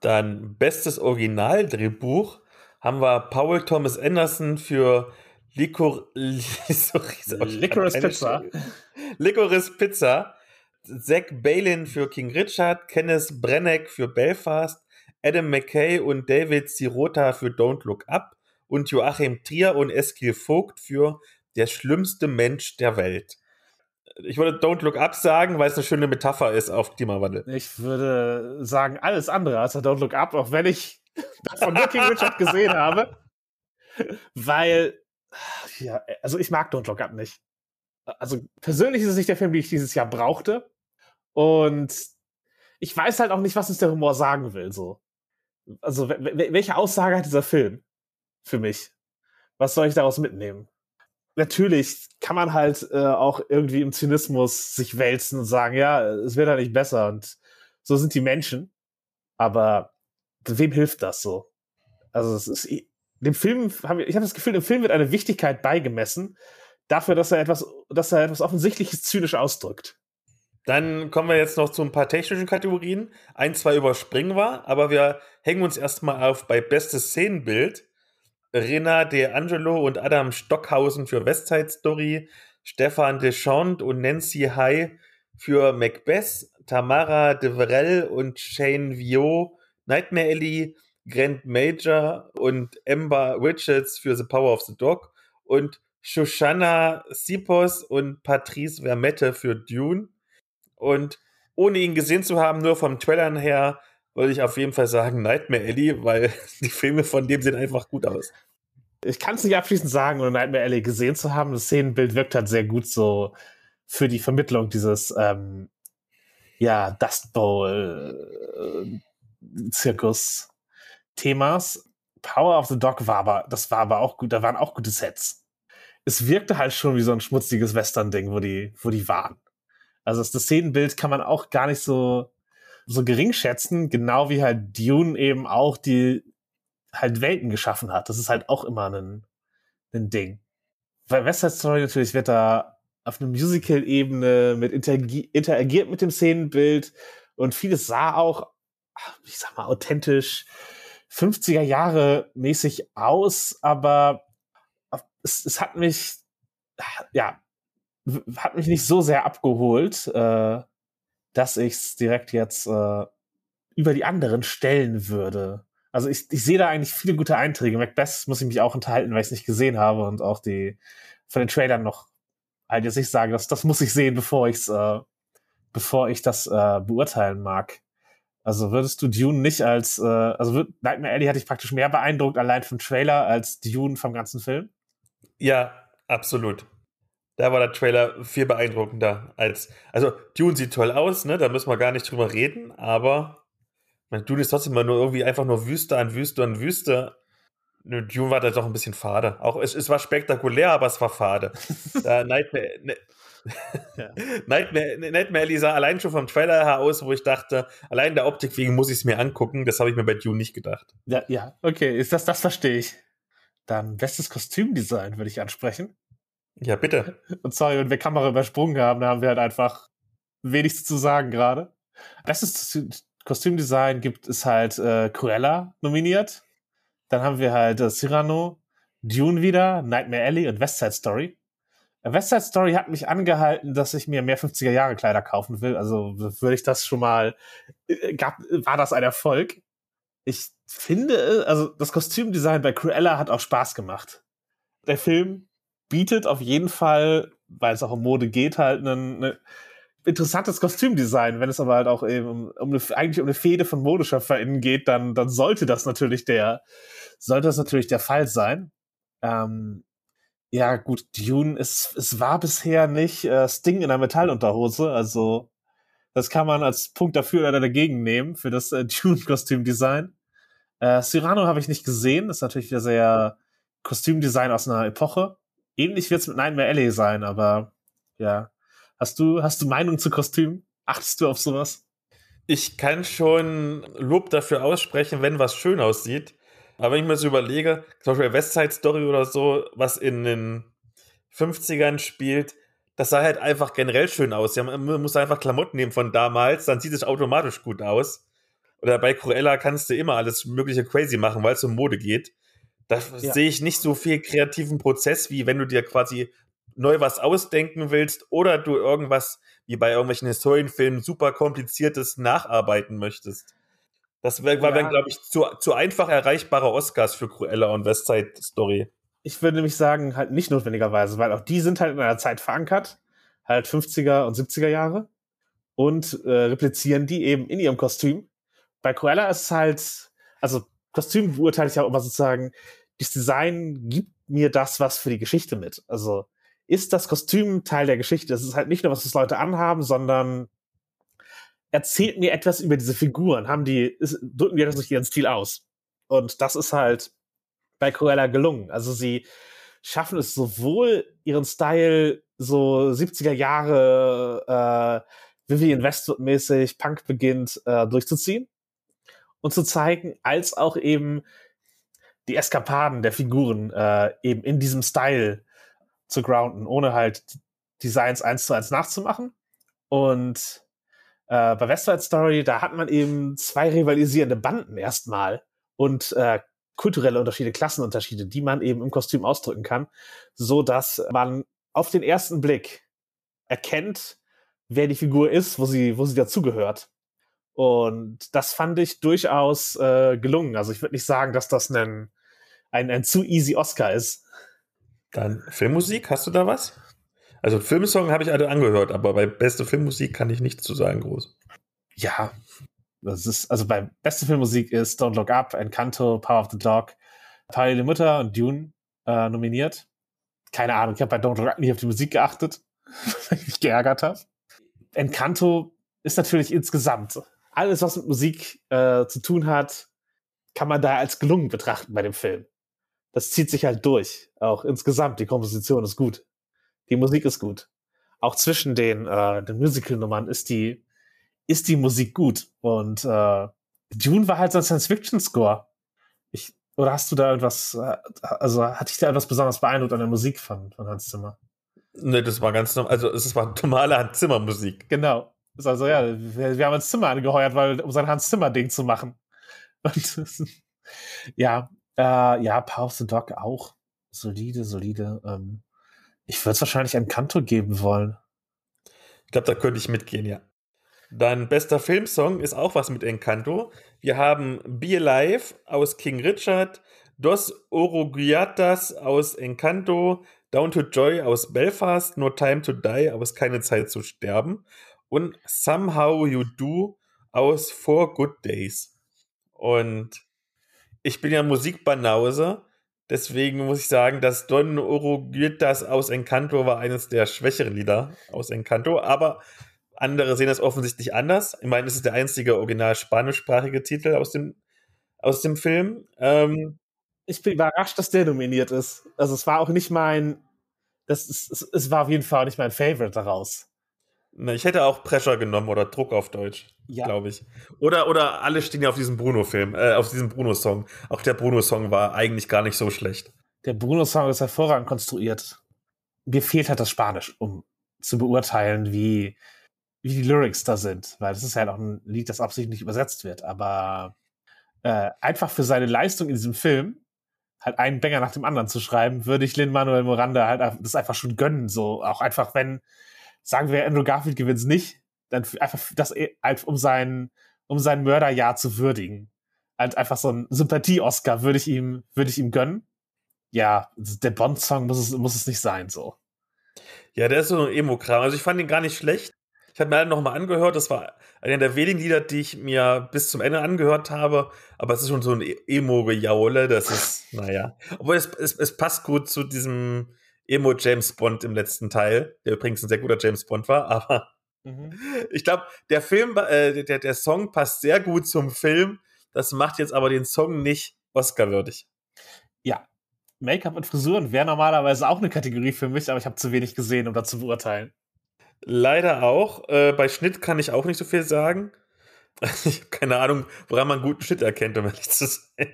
Dann bestes Originaldrehbuch haben wir Paul Thomas Anderson für Licor Licorice Pizza. Licorice Pizza. Zach Balin für King Richard, Kenneth Brenneck für Belfast, Adam McKay und David Sirota für Don't Look Up und Joachim Trier und Eskil Vogt für Der schlimmste Mensch der Welt. Ich würde Don't Look Up sagen, weil es eine schöne Metapher ist auf Klimawandel. Ich würde sagen, alles andere als Don't Look Up, auch wenn ich das von King Richard gesehen habe. Weil, ja, also ich mag Don't Look Up nicht. Also persönlich ist es nicht der Film, den ich dieses Jahr brauchte. Und ich weiß halt auch nicht, was uns der Humor sagen will, so. Also, welche Aussage hat dieser Film für mich? Was soll ich daraus mitnehmen? Natürlich kann man halt äh, auch irgendwie im Zynismus sich wälzen und sagen, ja, es wird ja nicht besser und so sind die Menschen. Aber wem hilft das so? Also, es ist, dem Film, hab ich, ich habe das Gefühl, dem Film wird eine Wichtigkeit beigemessen dafür, dass er etwas, dass er etwas Offensichtliches zynisch ausdrückt. Dann kommen wir jetzt noch zu ein paar technischen Kategorien. Ein, zwei überspringen wir, aber wir hängen uns erstmal auf bei bestes Szenenbild. Rena De Angelo und Adam Stockhausen für Westside Story, Stefan Deschamps und Nancy High für Macbeth, Tamara Deverell und Shane Vio, Nightmare Ellie, Grant Major und Amber Richards für The Power of the Dog und Shoshana Sipos und Patrice Vermette für Dune. Und ohne ihn gesehen zu haben, nur vom Trailern her, würde ich auf jeden Fall sagen Nightmare Alley, weil die Filme von dem sehen einfach gut aus. Ich kann es nicht abschließend sagen, ohne Nightmare Alley gesehen zu haben. Das Szenenbild wirkt halt sehr gut so für die Vermittlung dieses ähm, ja, Dust Bowl äh, Zirkus Themas. Power of the Dog war aber, das war aber auch gut, da waren auch gute Sets. Es wirkte halt schon wie so ein schmutziges Western-Ding, wo die, wo die waren. Also das, das Szenenbild kann man auch gar nicht so, so gering schätzen, genau wie halt Dune eben auch die halt Welten geschaffen hat. Das ist halt auch immer ein, ein Ding. Weil West Side Story natürlich wird da auf einer Musical-Ebene mit interagi interagiert mit dem Szenenbild und vieles sah auch, ich sag mal, authentisch 50er Jahre mäßig aus, aber es, es hat mich, ja, hat mich nicht so sehr abgeholt, äh, dass ich es direkt jetzt äh, über die anderen stellen würde. Also ich, ich sehe da eigentlich viele gute Einträge. Macbeth muss ich mich auch enthalten, weil ich es nicht gesehen habe und auch die von den Trailern noch halt jetzt nicht sagen, das, das muss ich sehen, bevor ich's, äh, bevor ich das äh, beurteilen mag. Also würdest du Dune nicht als, äh, also wird, Nightmare Alley hatte ich praktisch mehr beeindruckt allein vom Trailer als Dune vom ganzen Film? Ja, absolut da war der Trailer viel beeindruckender als. Also, Dune sieht toll aus, ne? Da müssen wir gar nicht drüber reden, aber mein Dune ist trotzdem immer nur irgendwie einfach nur Wüste an Wüste an Wüste. Dune war da doch ein bisschen fade. Auch es, es war spektakulär, aber es war fade. da Nightmare, ne, ja. Nightmare, Nightmare Alley sah allein schon vom Trailer her aus, wo ich dachte, allein der Optik wegen muss ich es mir angucken. Das habe ich mir bei Dune nicht gedacht. Ja, ja, okay, ist das, das verstehe ich. Dann bestes Kostümdesign würde ich ansprechen. Ja, bitte. Und sorry, wenn wir Kamera übersprungen haben, da haben wir halt einfach wenig zu sagen gerade. Bestes Kostümdesign gibt es halt äh, Cruella nominiert. Dann haben wir halt äh, Cyrano, Dune wieder, Nightmare Alley und West Side Story. Äh, West Side Story hat mich angehalten, dass ich mir mehr 50er Jahre Kleider kaufen will. Also würde ich das schon mal, äh, gab, war das ein Erfolg. Ich finde, also das Kostümdesign bei Cruella hat auch Spaß gemacht. Der Film bietet auf jeden Fall, weil es auch um Mode geht, halt ein ne interessantes Kostümdesign. Wenn es aber halt auch eben um, eine, eigentlich um eine Fehde von ModeschöpferInnen geht, dann, dann sollte das natürlich der, sollte das natürlich der Fall sein. Ähm, ja, gut, Dune, es, es war bisher nicht äh, Sting in der Metallunterhose, also das kann man als Punkt dafür oder dagegen nehmen, für das äh, Dune-Kostümdesign. Äh, Cyrano habe ich nicht gesehen, das ist natürlich wieder sehr Kostümdesign aus einer Epoche. Ähnlich wird es mit Nightmare Alley sein, aber ja. Hast du, hast du Meinung zu Kostümen? Achtest du auf sowas? Ich kann schon Lob dafür aussprechen, wenn was schön aussieht. Aber wenn ich mir so überlege, zum Beispiel West Side Story oder so, was in den 50ern spielt, das sah halt einfach generell schön aus. Ja, man muss einfach Klamotten nehmen von damals, dann sieht es automatisch gut aus. Oder bei Cruella kannst du immer alles mögliche crazy machen, weil es um Mode geht. Da ja. sehe ich nicht so viel kreativen Prozess, wie wenn du dir quasi neu was ausdenken willst oder du irgendwas, wie bei irgendwelchen Historienfilmen, super kompliziertes nacharbeiten möchtest. Das wär, war, ja. glaube ich, zu, zu einfach erreichbare Oscars für Cruella und Westside Story. Ich würde nämlich sagen, halt nicht notwendigerweise, weil auch die sind halt in einer Zeit verankert, halt 50er und 70er Jahre und äh, replizieren die eben in ihrem Kostüm. Bei Cruella ist es halt, also Kostüm beurteile ich auch immer sozusagen, das Design gibt mir das was für die Geschichte mit. Also ist das Kostüm Teil der Geschichte. Das ist halt nicht nur, was das Leute anhaben, sondern erzählt mir etwas über diese Figuren. Haben die, ist, drücken die das durch ihren Stil aus. Und das ist halt bei Cruella gelungen. Also sie schaffen es sowohl ihren Style so 70er Jahre äh, Vivian Westwood mäßig Punk beginnt äh, durchzuziehen und zu zeigen, als auch eben die Eskapaden der Figuren äh, eben in diesem Style zu grounden, ohne halt Designs eins zu eins nachzumachen. Und äh, bei West Story, da hat man eben zwei rivalisierende Banden erstmal und äh, kulturelle Unterschiede, Klassenunterschiede, die man eben im Kostüm ausdrücken kann, so dass man auf den ersten Blick erkennt, wer die Figur ist, wo sie, wo sie dazugehört. Und das fand ich durchaus äh, gelungen. Also ich würde nicht sagen, dass das ein, ein, ein zu easy Oscar ist. Dann Filmmusik, hast du da was? Also Filmsong habe ich alle angehört, aber bei beste Filmmusik kann ich nichts zu sagen groß. Ja, das ist, also bei beste Filmmusik ist Don't Look Up, Encanto, Power of the Dog, Parallele Mutter und Dune äh, nominiert. Keine Ahnung, ich habe bei Don't Look Up nicht auf die Musik geachtet, weil ich mich geärgert habe. Encanto ist natürlich insgesamt alles, was mit Musik äh, zu tun hat, kann man da als gelungen betrachten bei dem Film das zieht sich halt durch. Auch insgesamt, die Komposition ist gut. Die Musik ist gut. Auch zwischen den, äh, den Musical-Nummern ist die, ist die Musik gut. Und äh, Dune war halt so ein Science-Fiction-Score. Ich, oder hast du da irgendwas, äh, also hat dich da etwas besonders beeindruckt an der Musik von, von Hans Zimmer? Nee, das war ganz normal, also es war normale Hans Zimmer Musik. Genau. Ist also ja, wir, wir haben Hans Zimmer angeheuert, weil, um sein Hans Zimmer Ding zu machen. Und, ja, äh, ja, Power of the Dog auch. Solide, solide. Ähm, ich würde es wahrscheinlich an Kanto geben wollen. Ich glaube, da könnte ich mitgehen, ja. Dann bester Filmsong ist auch was mit Encanto. Wir haben Be Alive aus King Richard, Dos Oroguiatas aus Encanto, Down to Joy aus Belfast, No Time to Die aus Keine Zeit zu sterben und Somehow You Do aus Four Good Days. Und ich bin ja Musikbanause, deswegen muss ich sagen, dass Don Oroguitas aus Encanto war eines der schwächeren Lieder aus Encanto, aber andere sehen das offensichtlich anders. Ich meine, es ist der einzige original spanischsprachige Titel aus dem, aus dem Film. Ähm, ich bin überrascht, dass der nominiert ist. Also es war auch nicht mein, das ist, es, es war auf jeden Fall nicht mein Favorite daraus. Ne, ich hätte auch Pressure genommen oder Druck auf Deutsch, ja. glaube ich. Oder, oder alle stehen ja auf diesem Bruno-Film, äh, auf diesem Bruno-Song. Auch der Bruno-Song war eigentlich gar nicht so schlecht. Der Bruno-Song ist hervorragend konstruiert. Mir fehlt halt das Spanisch, um zu beurteilen, wie, wie die Lyrics da sind. Weil das ist ja halt auch ein Lied, das absichtlich nicht übersetzt wird. Aber äh, einfach für seine Leistung in diesem Film halt einen Banger nach dem anderen zu schreiben, würde ich Lin-Manuel Miranda halt das einfach schon gönnen. So auch einfach, wenn sagen wir, Andrew Garfield gewinnt es nicht, dann einfach das halt um sein, um sein Mörderjahr zu würdigen. Halt einfach so ein Sympathie-Oscar würde ich ihm, würde ich ihm gönnen. Ja, der Bond-Song muss es, muss es nicht sein, so. Ja, der ist so ein Emo-Kram. Also ich fand ihn gar nicht schlecht. Ich habe mir halt nochmal angehört. Das war einer der wenigen Lieder, die ich mir bis zum Ende angehört habe. Aber es ist schon so ein Emo-Gejaule. Das ist, naja. Obwohl es, es, es passt gut zu diesem, Emo James Bond im letzten Teil, der übrigens ein sehr guter James Bond war, aber mhm. ich glaube, der Film, äh, der, der Song passt sehr gut zum Film. Das macht jetzt aber den Song nicht Oscar-würdig. Ja, Make-up und Frisuren wäre normalerweise auch eine Kategorie für mich, aber ich habe zu wenig gesehen, um das zu beurteilen. Leider auch. Äh, bei Schnitt kann ich auch nicht so viel sagen. Ich habe keine Ahnung, woran man guten Schnitt erkennt, um ehrlich zu sein.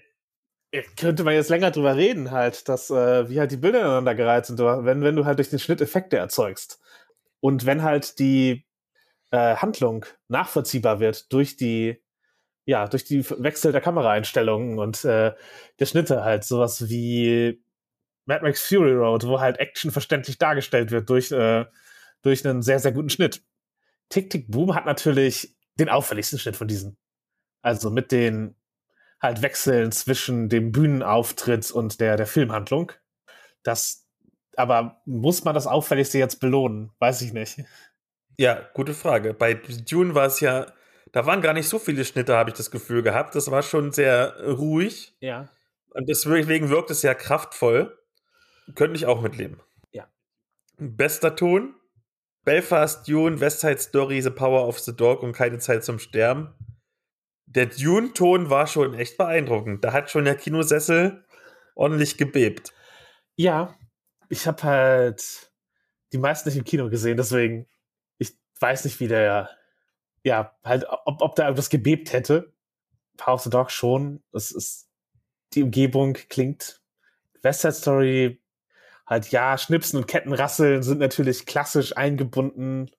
Könnte man jetzt länger drüber reden, halt, dass, äh, wie halt die Bilder ineinander gereiht sind, wenn, wenn du halt durch den Schnitt Effekte erzeugst. Und wenn halt die äh, Handlung nachvollziehbar wird durch die, ja, durch die Wechsel der Kameraeinstellungen und äh, der Schnitte halt, sowas wie Mad Max Fury Road, wo halt Action verständlich dargestellt wird durch, äh, durch einen sehr, sehr guten Schnitt. Tick Tick Boom hat natürlich den auffälligsten Schnitt von diesen. Also mit den halt Wechseln zwischen dem Bühnenauftritt und der, der Filmhandlung. Das, aber muss man das Auffälligste jetzt belohnen? Weiß ich nicht. Ja, gute Frage. Bei Dune war es ja, da waren gar nicht so viele Schnitte, habe ich das Gefühl gehabt. Das war schon sehr ruhig. Ja. Und deswegen wirkt es ja kraftvoll. Könnte ich auch mitleben. Ja. Bester Ton. Belfast, Dune, West Side Story, The Power of the Dog und keine Zeit zum Sterben. Der Dune-Ton war schon echt beeindruckend. Da hat schon der Kinosessel ordentlich gebebt. Ja, ich habe halt die meisten nicht im Kino gesehen, deswegen ich weiß nicht, wie der, ja, halt, ob, ob da irgendwas gebebt hätte. Power of the Dog schon. Es ist, die Umgebung klingt. West Side Story halt ja, Schnipsen und Kettenrasseln sind natürlich klassisch eingebunden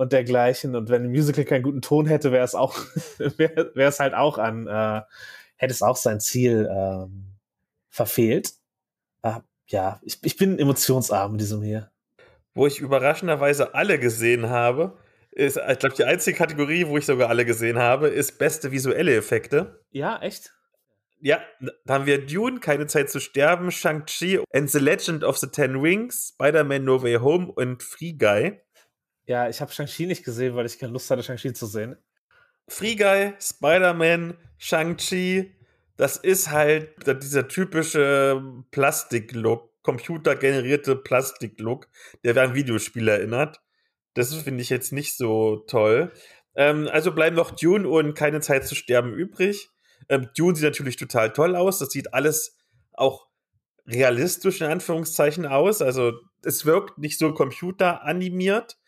und dergleichen. Und wenn ein Musical keinen guten Ton hätte, wäre es auch, wäre es halt auch an, äh, hätte es auch sein Ziel ähm, verfehlt. Äh, ja, ich, ich bin emotionsarm in diesem hier. Wo ich überraschenderweise alle gesehen habe, ist, ich glaube, die einzige Kategorie, wo ich sogar alle gesehen habe, ist beste visuelle Effekte. Ja, echt? Ja, da haben wir Dune, Keine Zeit zu sterben, Shang-Chi and the Legend of the Ten Rings, Spider-Man No Way Home und Free Guy. Ja, ich habe Shang-Chi nicht gesehen, weil ich keine Lust hatte, Shang-Chi zu sehen. Free Guy, Spider-Man, Shang-Chi, das ist halt dieser typische Plastik-Look, computergenerierte Plastik-Look, der an Videospiele erinnert. Das finde ich jetzt nicht so toll. Ähm, also bleiben noch Dune und Keine Zeit zu sterben übrig. Ähm, Dune sieht natürlich total toll aus. Das sieht alles auch realistisch in Anführungszeichen aus. Also es wirkt nicht so computeranimiert.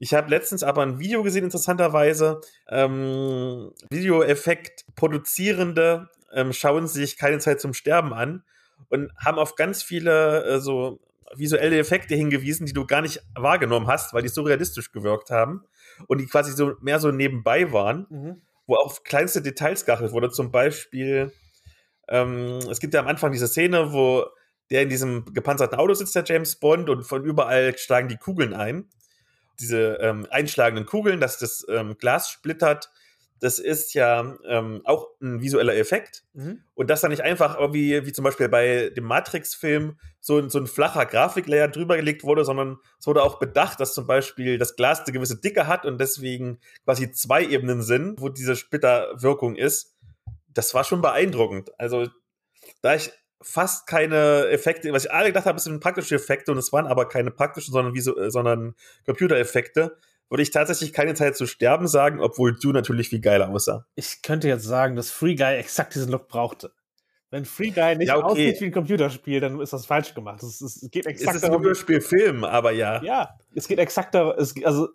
Ich habe letztens aber ein Video gesehen, interessanterweise. Ähm, Videoeffekt produzierende ähm, schauen sich keine Zeit zum Sterben an und haben auf ganz viele äh, so visuelle Effekte hingewiesen, die du gar nicht wahrgenommen hast, weil die so realistisch gewirkt haben und die quasi so mehr so nebenbei waren. Mhm wo auf kleinste Details geachtet wurde. Zum Beispiel, ähm, es gibt ja am Anfang diese Szene, wo der in diesem gepanzerten Auto sitzt, der James Bond, und von überall schlagen die Kugeln ein. Diese ähm, einschlagenden Kugeln, dass das ähm, Glas splittert, das ist ja ähm, auch ein visueller Effekt. Mhm. Und dass da nicht einfach irgendwie, wie zum Beispiel bei dem Matrix-Film, so, so ein flacher Grafiklayer drüber gelegt wurde, sondern es wurde auch bedacht, dass zum Beispiel das Glas eine gewisse Dicke hat und deswegen quasi zwei Ebenen sind, wo diese Splitterwirkung ist. Das war schon beeindruckend. Also, da ich fast keine Effekte, was ich alle gedacht habe, sind praktische Effekte und es waren aber keine praktischen, sondern, wie so, sondern Computereffekte würde ich tatsächlich keine Zeit zu sterben sagen, obwohl du natürlich viel geiler aussah. Ich könnte jetzt sagen, dass Free Guy exakt diesen Look brauchte. Wenn Free Guy nicht ja, okay. aussieht wie ein Computerspiel, dann ist das falsch gemacht. Es, es geht exakt es ist ein Computerspielfilm, aber ja. Ja, es geht exakt darum, also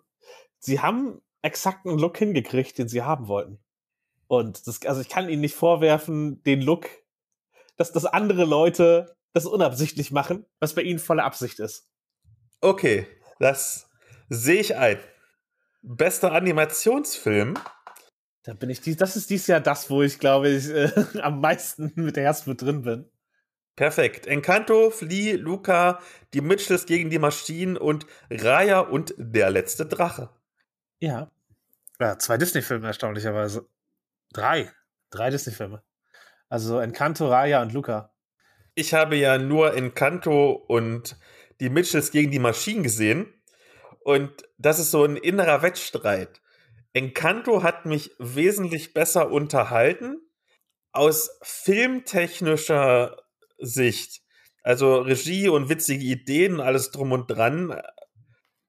sie haben exakt einen Look hingekriegt, den sie haben wollten. Und das, also ich kann ihnen nicht vorwerfen, den Look, dass, dass andere Leute das unabsichtlich machen, was bei ihnen volle Absicht ist. Okay, das sehe ich ein. Bester Animationsfilm. Da bin ich dies, das ist dieses Jahr das, wo ich glaube ich äh, am meisten mit der Herzblut drin bin. Perfekt. Encanto, Flea, Luca, die Mitchells gegen die Maschinen und Raya und der letzte Drache. Ja. Ja, zwei Disney-Filme erstaunlicherweise. Drei. Drei Disney-Filme. Also Encanto, Raya und Luca. Ich habe ja nur Encanto und die Mitchells gegen die Maschinen gesehen. Und das ist so ein innerer Wettstreit. Encanto hat mich wesentlich besser unterhalten aus filmtechnischer Sicht. Also Regie und witzige Ideen, alles drum und dran,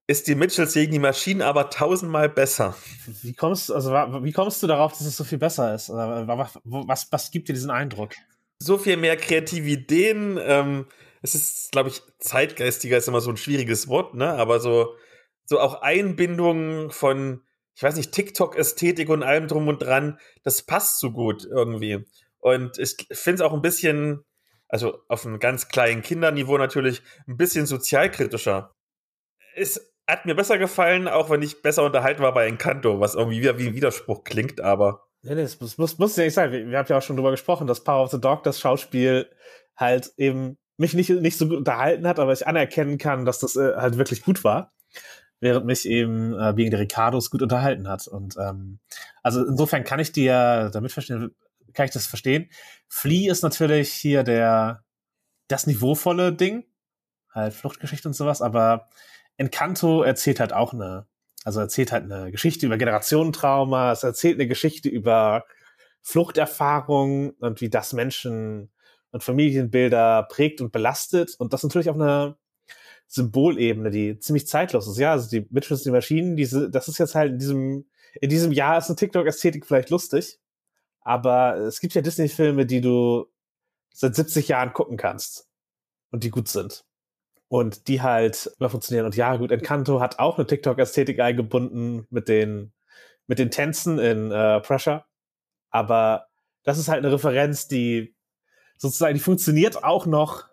ist die Mitchells gegen die Maschinen aber tausendmal besser. Wie kommst, also, wie kommst du darauf, dass es so viel besser ist? Was, was, was gibt dir diesen Eindruck? so viel mehr kreative Ideen. Ähm, es ist, glaube ich, zeitgeistiger ist immer so ein schwieriges Wort, ne? Aber so, so auch Einbindung von, ich weiß nicht, TikTok-Ästhetik und allem drum und dran, das passt so gut irgendwie. Und ich finde es auch ein bisschen, also auf einem ganz kleinen Kinderniveau natürlich, ein bisschen sozialkritischer. Es hat mir besser gefallen, auch wenn ich besser unterhalten war bei Encanto, was irgendwie wieder wie ein Widerspruch klingt, aber. Nee, nee, das muss, muss, muss ja nicht sein. Wir, wir haben ja auch schon drüber gesprochen, dass Power of the Dog, das Schauspiel, halt eben mich nicht, nicht so gut unterhalten hat, aber ich anerkennen kann, dass das äh, halt wirklich gut war. Während mich eben äh, wegen der Ricardos gut unterhalten hat. Und ähm, also insofern kann ich dir damit verstehen, kann ich das verstehen. Flea ist natürlich hier der das niveauvolle Ding, halt Fluchtgeschichte und sowas, aber Encanto erzählt halt auch eine, also erzählt halt eine Geschichte über Generationentrauma, es erzählt eine Geschichte über Fluchterfahrung und wie das Menschen und Familienbilder prägt und belastet und das natürlich auf einer Symbolebene, die ziemlich zeitlos ist. Ja, also die Mitchell die Maschinen, diese, das ist jetzt halt in diesem, in diesem Jahr ist eine TikTok-Ästhetik vielleicht lustig, aber es gibt ja Disney-Filme, die du seit 70 Jahren gucken kannst und die gut sind und die halt immer funktionieren. Und ja, gut, Encanto hat auch eine TikTok-Ästhetik eingebunden mit den, mit den Tänzen in äh, Pressure. Aber das ist halt eine Referenz, die sozusagen, die funktioniert auch noch,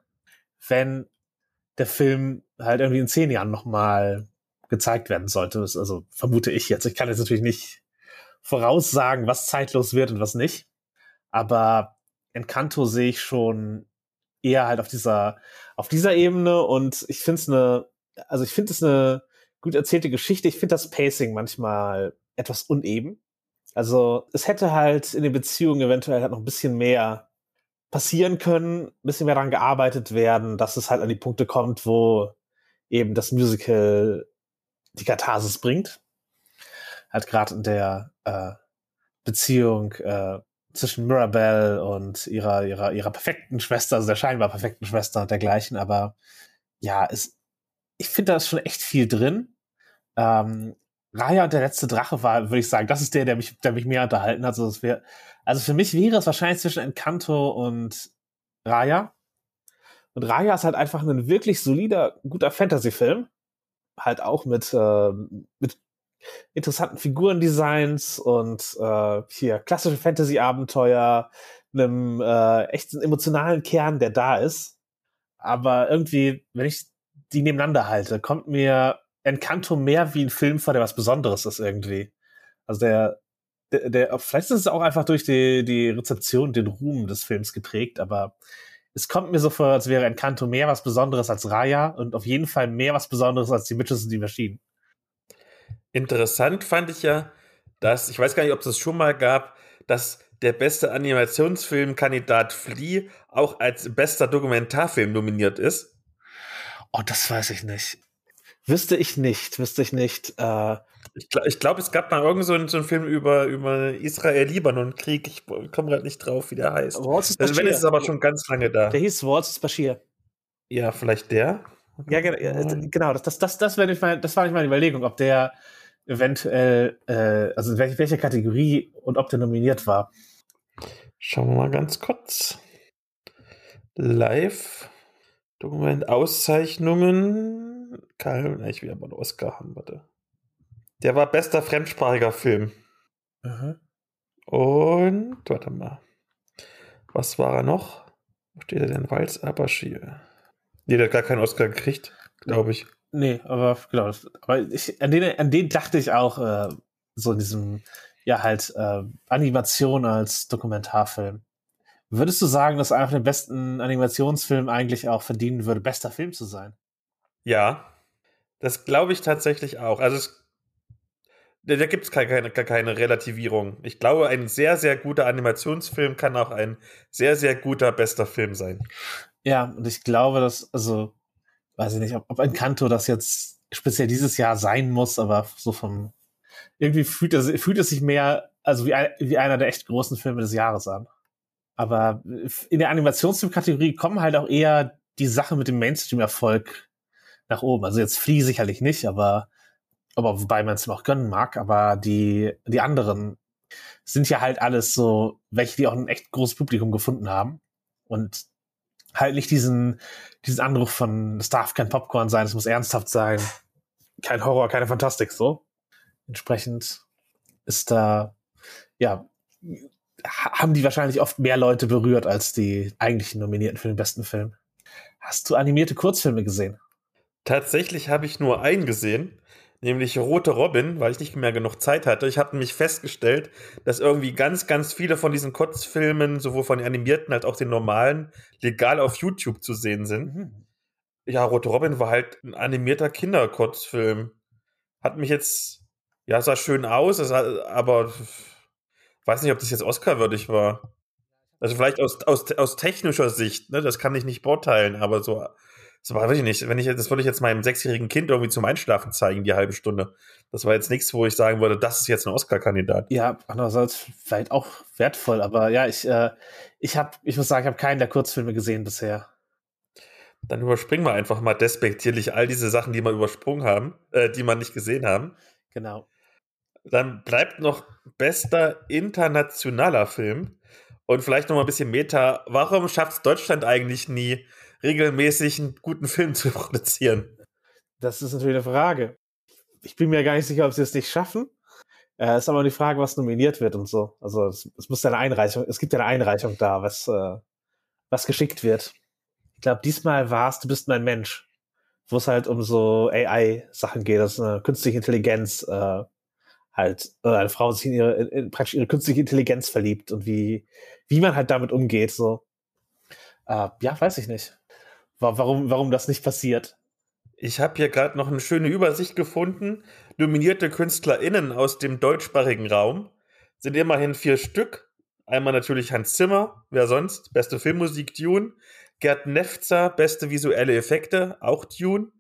wenn der Film halt irgendwie in zehn Jahren nochmal gezeigt werden sollte. Also vermute ich jetzt. Ich kann jetzt natürlich nicht voraussagen, was zeitlos wird und was nicht. Aber Encanto sehe ich schon eher halt auf dieser, auf dieser Ebene und ich finde es eine, also ich finde es eine gut erzählte Geschichte. Ich finde das Pacing manchmal etwas uneben. Also es hätte halt in den Beziehungen eventuell halt noch ein bisschen mehr passieren können, ein bisschen mehr daran gearbeitet werden, dass es halt an die Punkte kommt, wo eben das Musical die Katharsis bringt. Halt gerade in der äh, Beziehung äh, zwischen Mirabelle und ihrer, ihrer, ihrer perfekten Schwester, also der scheinbar perfekten Schwester und dergleichen, aber ja, es, ich finde da ist schon echt viel drin. Ähm, Raya und der letzte Drache war, würde ich sagen, das ist der, der mich, der mich mehr unterhalten hat. Also, wär, also für mich wäre es wahrscheinlich zwischen Encanto und Raya. Und Raya ist halt einfach ein wirklich solider, guter Fantasy-Film. Halt auch mit, äh, mit interessanten Figurendesigns und äh, hier klassische Fantasy-Abenteuer, einem äh, echten emotionalen Kern, der da ist. Aber irgendwie, wenn ich die nebeneinander halte, kommt mir Encanto mehr wie ein Film vor, der was Besonderes ist irgendwie. Also der, der, der vielleicht ist es auch einfach durch die, die Rezeption, den Ruhm des Films geprägt, aber es kommt mir so vor, als wäre Encanto mehr was Besonderes als Raya und auf jeden Fall mehr was Besonderes als die Mitches und die Maschinen. Interessant fand ich ja, dass, ich weiß gar nicht, ob es das schon mal gab, dass der beste Animationsfilmkandidat Flea auch als bester Dokumentarfilm nominiert ist. Oh, das weiß ich nicht. Wüsste ich nicht, wüsste ich nicht. Äh ich glaube, glaub, es gab mal irgend so einen, so einen Film über, über Israel-Libanon-Krieg. Ich komme gerade nicht drauf, wie der heißt. Also, wenn ist es aber schon ganz lange da. Der hieß Waltz Bashir. Ja, vielleicht der. Ja, genau. Das, das, das, das, das war nicht meine Überlegung, ob der eventuell, äh, also welche, welche Kategorie und ob der nominiert war. Schauen wir mal ganz kurz. Live, Dokument, Auszeichnungen. Karl, ich will aber einen Oscar haben, warte. Der war bester fremdsprachiger Film. Mhm. Und, warte mal. Was war er noch? Wo steht er denn? Walz Abashir. Nee, der hat gar keinen Oscar gekriegt, glaube ich. Nee, aber genau. Aber ich, an, den, an den dachte ich auch äh, so in diesem, ja, halt äh, Animation als Dokumentarfilm. Würdest du sagen, dass einer von den besten Animationsfilmen eigentlich auch verdienen würde, bester Film zu sein? Ja, das glaube ich tatsächlich auch. Also es, da, gibt es keine, keine Relativierung. Ich glaube, ein sehr, sehr guter Animationsfilm kann auch ein sehr, sehr guter bester Film sein. Ja, und ich glaube, dass, also weiß ich nicht, ob, ob Encanto das jetzt speziell dieses Jahr sein muss, aber so vom irgendwie fühlt es, fühlt es sich mehr, also wie, ein, wie einer der echt großen Filme des Jahres an. Aber in der Animationsfilmkategorie kommen halt auch eher die Sachen mit dem Mainstream-Erfolg nach oben. Also jetzt Flea sicherlich nicht, aber, aber wobei man es noch gönnen mag, aber die, die anderen sind ja halt alles so, welche, die auch ein echt großes Publikum gefunden haben. Und halt nicht diesen, diesen Anruf von, es darf kein Popcorn sein, es muss ernsthaft sein. Kein Horror, keine Fantastik, so. Entsprechend ist da, ja, haben die wahrscheinlich oft mehr Leute berührt als die eigentlichen Nominierten für den besten Film. Hast du animierte Kurzfilme gesehen? Tatsächlich habe ich nur einen gesehen, nämlich Rote Robin, weil ich nicht mehr genug Zeit hatte. Ich habe nämlich festgestellt, dass irgendwie ganz, ganz viele von diesen Kurzfilmen, sowohl von den animierten als auch den normalen, legal auf YouTube zu sehen sind. Mhm. Ja, Rote Robin war halt ein animierter Kinderkurzfilm. Hat mich jetzt, ja, sah schön aus, aber weiß nicht, ob das jetzt Oscar-würdig war. Also vielleicht aus, aus, aus technischer Sicht, ne, das kann ich nicht beurteilen, aber so, so weiß ich nicht. Wenn ich, das würde ich jetzt meinem sechsjährigen Kind irgendwie zum Einschlafen zeigen, die halbe Stunde. Das war jetzt nichts, wo ich sagen würde, das ist jetzt ein Oscar-Kandidat. Ja, andererseits vielleicht auch wertvoll, aber ja, ich, äh, ich habe, ich muss sagen, ich habe keinen der Kurzfilme gesehen bisher. Dann überspringen wir einfach mal despektierlich all diese Sachen, die wir übersprungen haben, äh, die wir nicht gesehen haben. Genau. Dann bleibt noch bester internationaler Film. Und vielleicht noch mal ein bisschen Meta. Warum schafft es Deutschland eigentlich nie, regelmäßig einen guten Film zu produzieren? Das ist natürlich eine Frage. Ich bin mir gar nicht sicher, ob sie es nicht schaffen. Äh, ist aber die Frage, was nominiert wird und so. Also es, es muss ja eine Einreichung, es gibt ja eine Einreichung da, was, äh, was geschickt wird. Ich glaube, diesmal war es, du bist mein Mensch, wo es halt um so AI-Sachen geht, das ist eine künstliche Intelligenz, äh, halt, oder eine Frau sich in ihre, in, praktisch ihre künstliche Intelligenz verliebt und wie, wie man halt damit umgeht, so. Äh, ja, weiß ich nicht. Warum, warum das nicht passiert. Ich habe hier gerade noch eine schöne Übersicht gefunden. Nominierte KünstlerInnen aus dem deutschsprachigen Raum sind immerhin vier Stück. Einmal natürlich Hans Zimmer, wer sonst? Beste Filmmusik Dune. Gerd Nefzer, beste visuelle Effekte, auch Dune.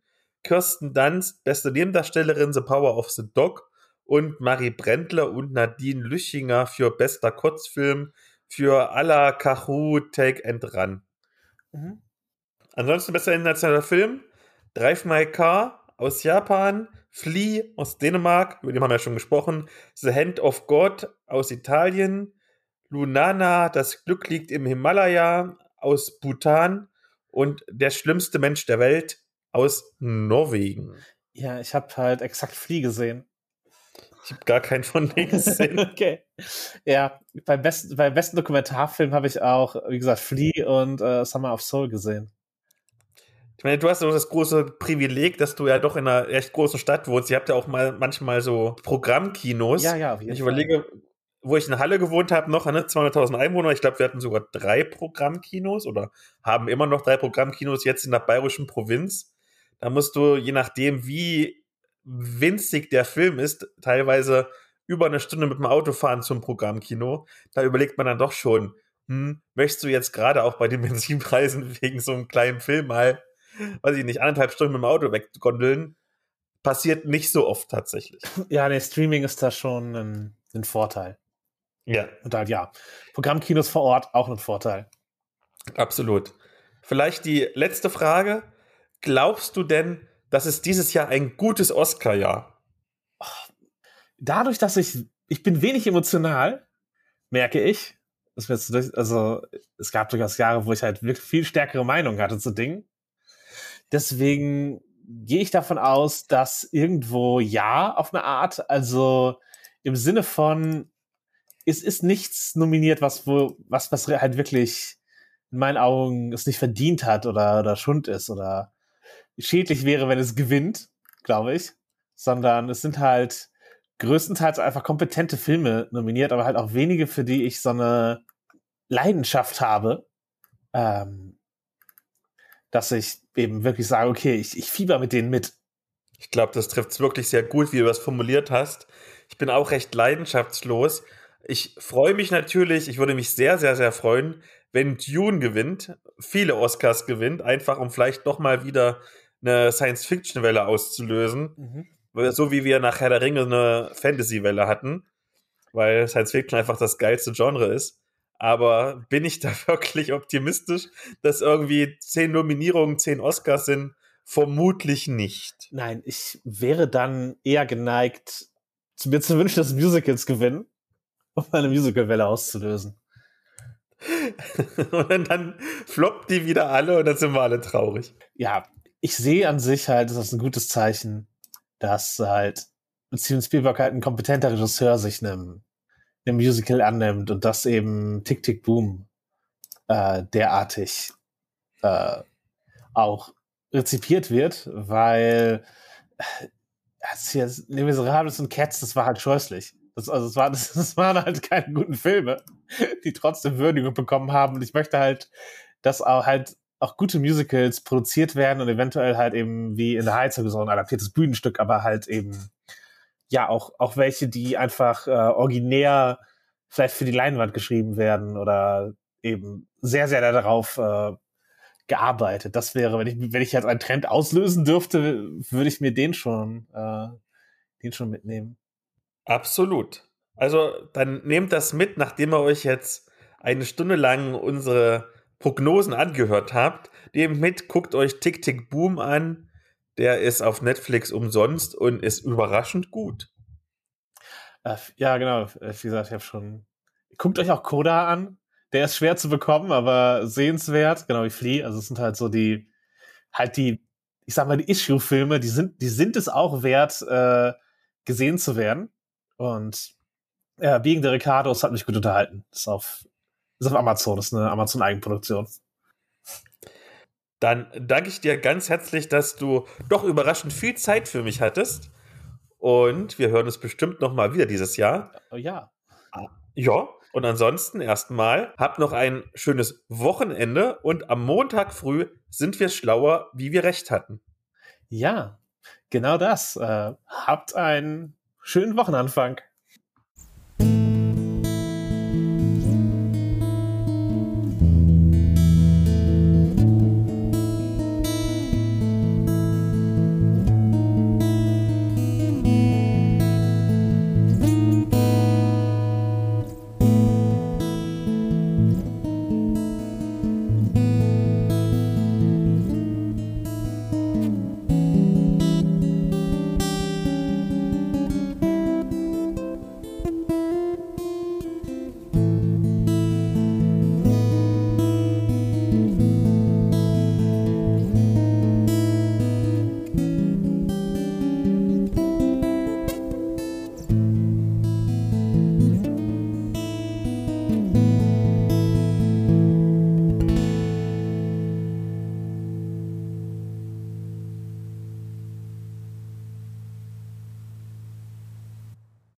Kirsten Dunst, beste Nebendarstellerin, The Power of the Dog und Marie Brendler und Nadine Lüchinger für bester Kurzfilm für Alla Kahu Take and Run. Mhm. Ansonsten bester internationaler Film Drive My Car aus Japan, Flea aus Dänemark, über den haben wir ja schon gesprochen, The Hand of God aus Italien, Lunana, das Glück liegt im Himalaya aus Bhutan und Der schlimmste Mensch der Welt aus Norwegen. Ja, ich habe halt exakt Flea gesehen. Ich habe gar keinen von denen gesehen. okay. Ja, beim besten, beim besten Dokumentarfilm habe ich auch, wie gesagt, Flea und äh, Summer of Soul gesehen. Ich meine, du hast so das große Privileg, dass du ja doch in einer recht großen Stadt wohnst. Ihr habt ja auch mal manchmal so Programmkinos. Ja, ja. Ich überlege, wo ich in Halle gewohnt habe, noch ne, 200.000 Einwohner. Ich glaube, wir hatten sogar drei Programmkinos oder haben immer noch drei Programmkinos jetzt in der bayerischen Provinz. Da musst du, je nachdem, wie winzig der Film ist, teilweise über eine Stunde mit dem Auto fahren zum Programmkino, da überlegt man dann doch schon, hm, möchtest du jetzt gerade auch bei den Benzinpreisen wegen so einem kleinen Film mal, weiß ich nicht, anderthalb Stunden mit dem Auto weggondeln? Passiert nicht so oft tatsächlich. Ja, der Streaming ist da schon ein, ein Vorteil. Ja. Und halt, ja, Programmkinos vor Ort auch ein Vorteil. Absolut. Vielleicht die letzte Frage. Glaubst du denn, das ist dieses Jahr ein gutes Oscar-Jahr. Dadurch, dass ich, ich bin wenig emotional, merke ich, also es gab durchaus Jahre, wo ich halt wirklich viel stärkere Meinung hatte zu Dingen. Deswegen gehe ich davon aus, dass irgendwo ja auf eine Art, also im Sinne von, es ist nichts nominiert, was wo, was, was halt wirklich in meinen Augen es nicht verdient hat oder, oder Schund ist oder schädlich wäre, wenn es gewinnt, glaube ich. Sondern es sind halt größtenteils einfach kompetente Filme nominiert, aber halt auch wenige, für die ich so eine Leidenschaft habe, ähm, dass ich eben wirklich sage, okay, ich, ich fieber mit denen mit. Ich glaube, das trifft es wirklich sehr gut, wie du das formuliert hast. Ich bin auch recht leidenschaftslos. Ich freue mich natürlich, ich würde mich sehr, sehr, sehr freuen, wenn Dune gewinnt, viele Oscars gewinnt, einfach um vielleicht doch mal wieder eine Science-Fiction-Welle auszulösen. Mhm. So wie wir nach Herr der Ringe eine Fantasy-Welle hatten, weil Science-Fiction einfach das geilste Genre ist. Aber bin ich da wirklich optimistisch, dass irgendwie zehn Nominierungen, zehn Oscars sind? Vermutlich nicht. Nein, ich wäre dann eher geneigt, mir zu wünschen, dass Musicals gewinnen, um eine Musical-Welle auszulösen. und dann floppt die wieder alle und dann sind wir alle traurig. Ja, ich sehe an sich halt, das ist ein gutes Zeichen, dass halt Steven Spielberg halt ein kompetenter Regisseur sich einem, einem Musical annimmt und das eben Tick Tick Boom äh, derartig äh, auch rezipiert wird, weil äh, hier Les Miserables und Cats, das war halt scheußlich. Das, also es, war, das, das waren halt keine guten Filme, die trotzdem Würdigung bekommen haben. Und ich möchte halt, dass auch halt auch gute Musicals produziert werden und eventuell halt eben wie in der Heizung so ein adaptiertes Bühnenstück, aber halt eben ja auch, auch welche, die einfach äh, originär vielleicht für die Leinwand geschrieben werden oder eben sehr, sehr darauf äh, gearbeitet. Das wäre, wenn ich, wenn ich jetzt einen Trend auslösen dürfte, würde ich mir den schon, äh, den schon mitnehmen. Absolut. Also dann nehmt das mit, nachdem ihr euch jetzt eine Stunde lang unsere Prognosen angehört habt. Nehmt mit, guckt euch Tick Tick Boom an. Der ist auf Netflix umsonst und ist überraschend gut. Äh, ja, genau. Äh, wie gesagt, ich habe schon. Guckt euch auch Koda an. Der ist schwer zu bekommen, aber sehenswert, genau wie Flea. Also es sind halt so die, halt die, ich sag mal, die Issue-Filme, die sind, die sind es auch wert, äh, gesehen zu werden. Und ja, Biegen der Ricardos hat mich gut unterhalten. Ist auf, ist auf Amazon, ist eine Amazon-Eigenproduktion. Dann danke ich dir ganz herzlich, dass du doch überraschend viel Zeit für mich hattest. Und wir hören uns bestimmt noch mal wieder dieses Jahr. Oh, ja. Ja, und ansonsten erstmal, habt noch ein schönes Wochenende und am Montag früh sind wir schlauer, wie wir recht hatten. Ja, genau das. Äh, habt einen schönen Wochenanfang.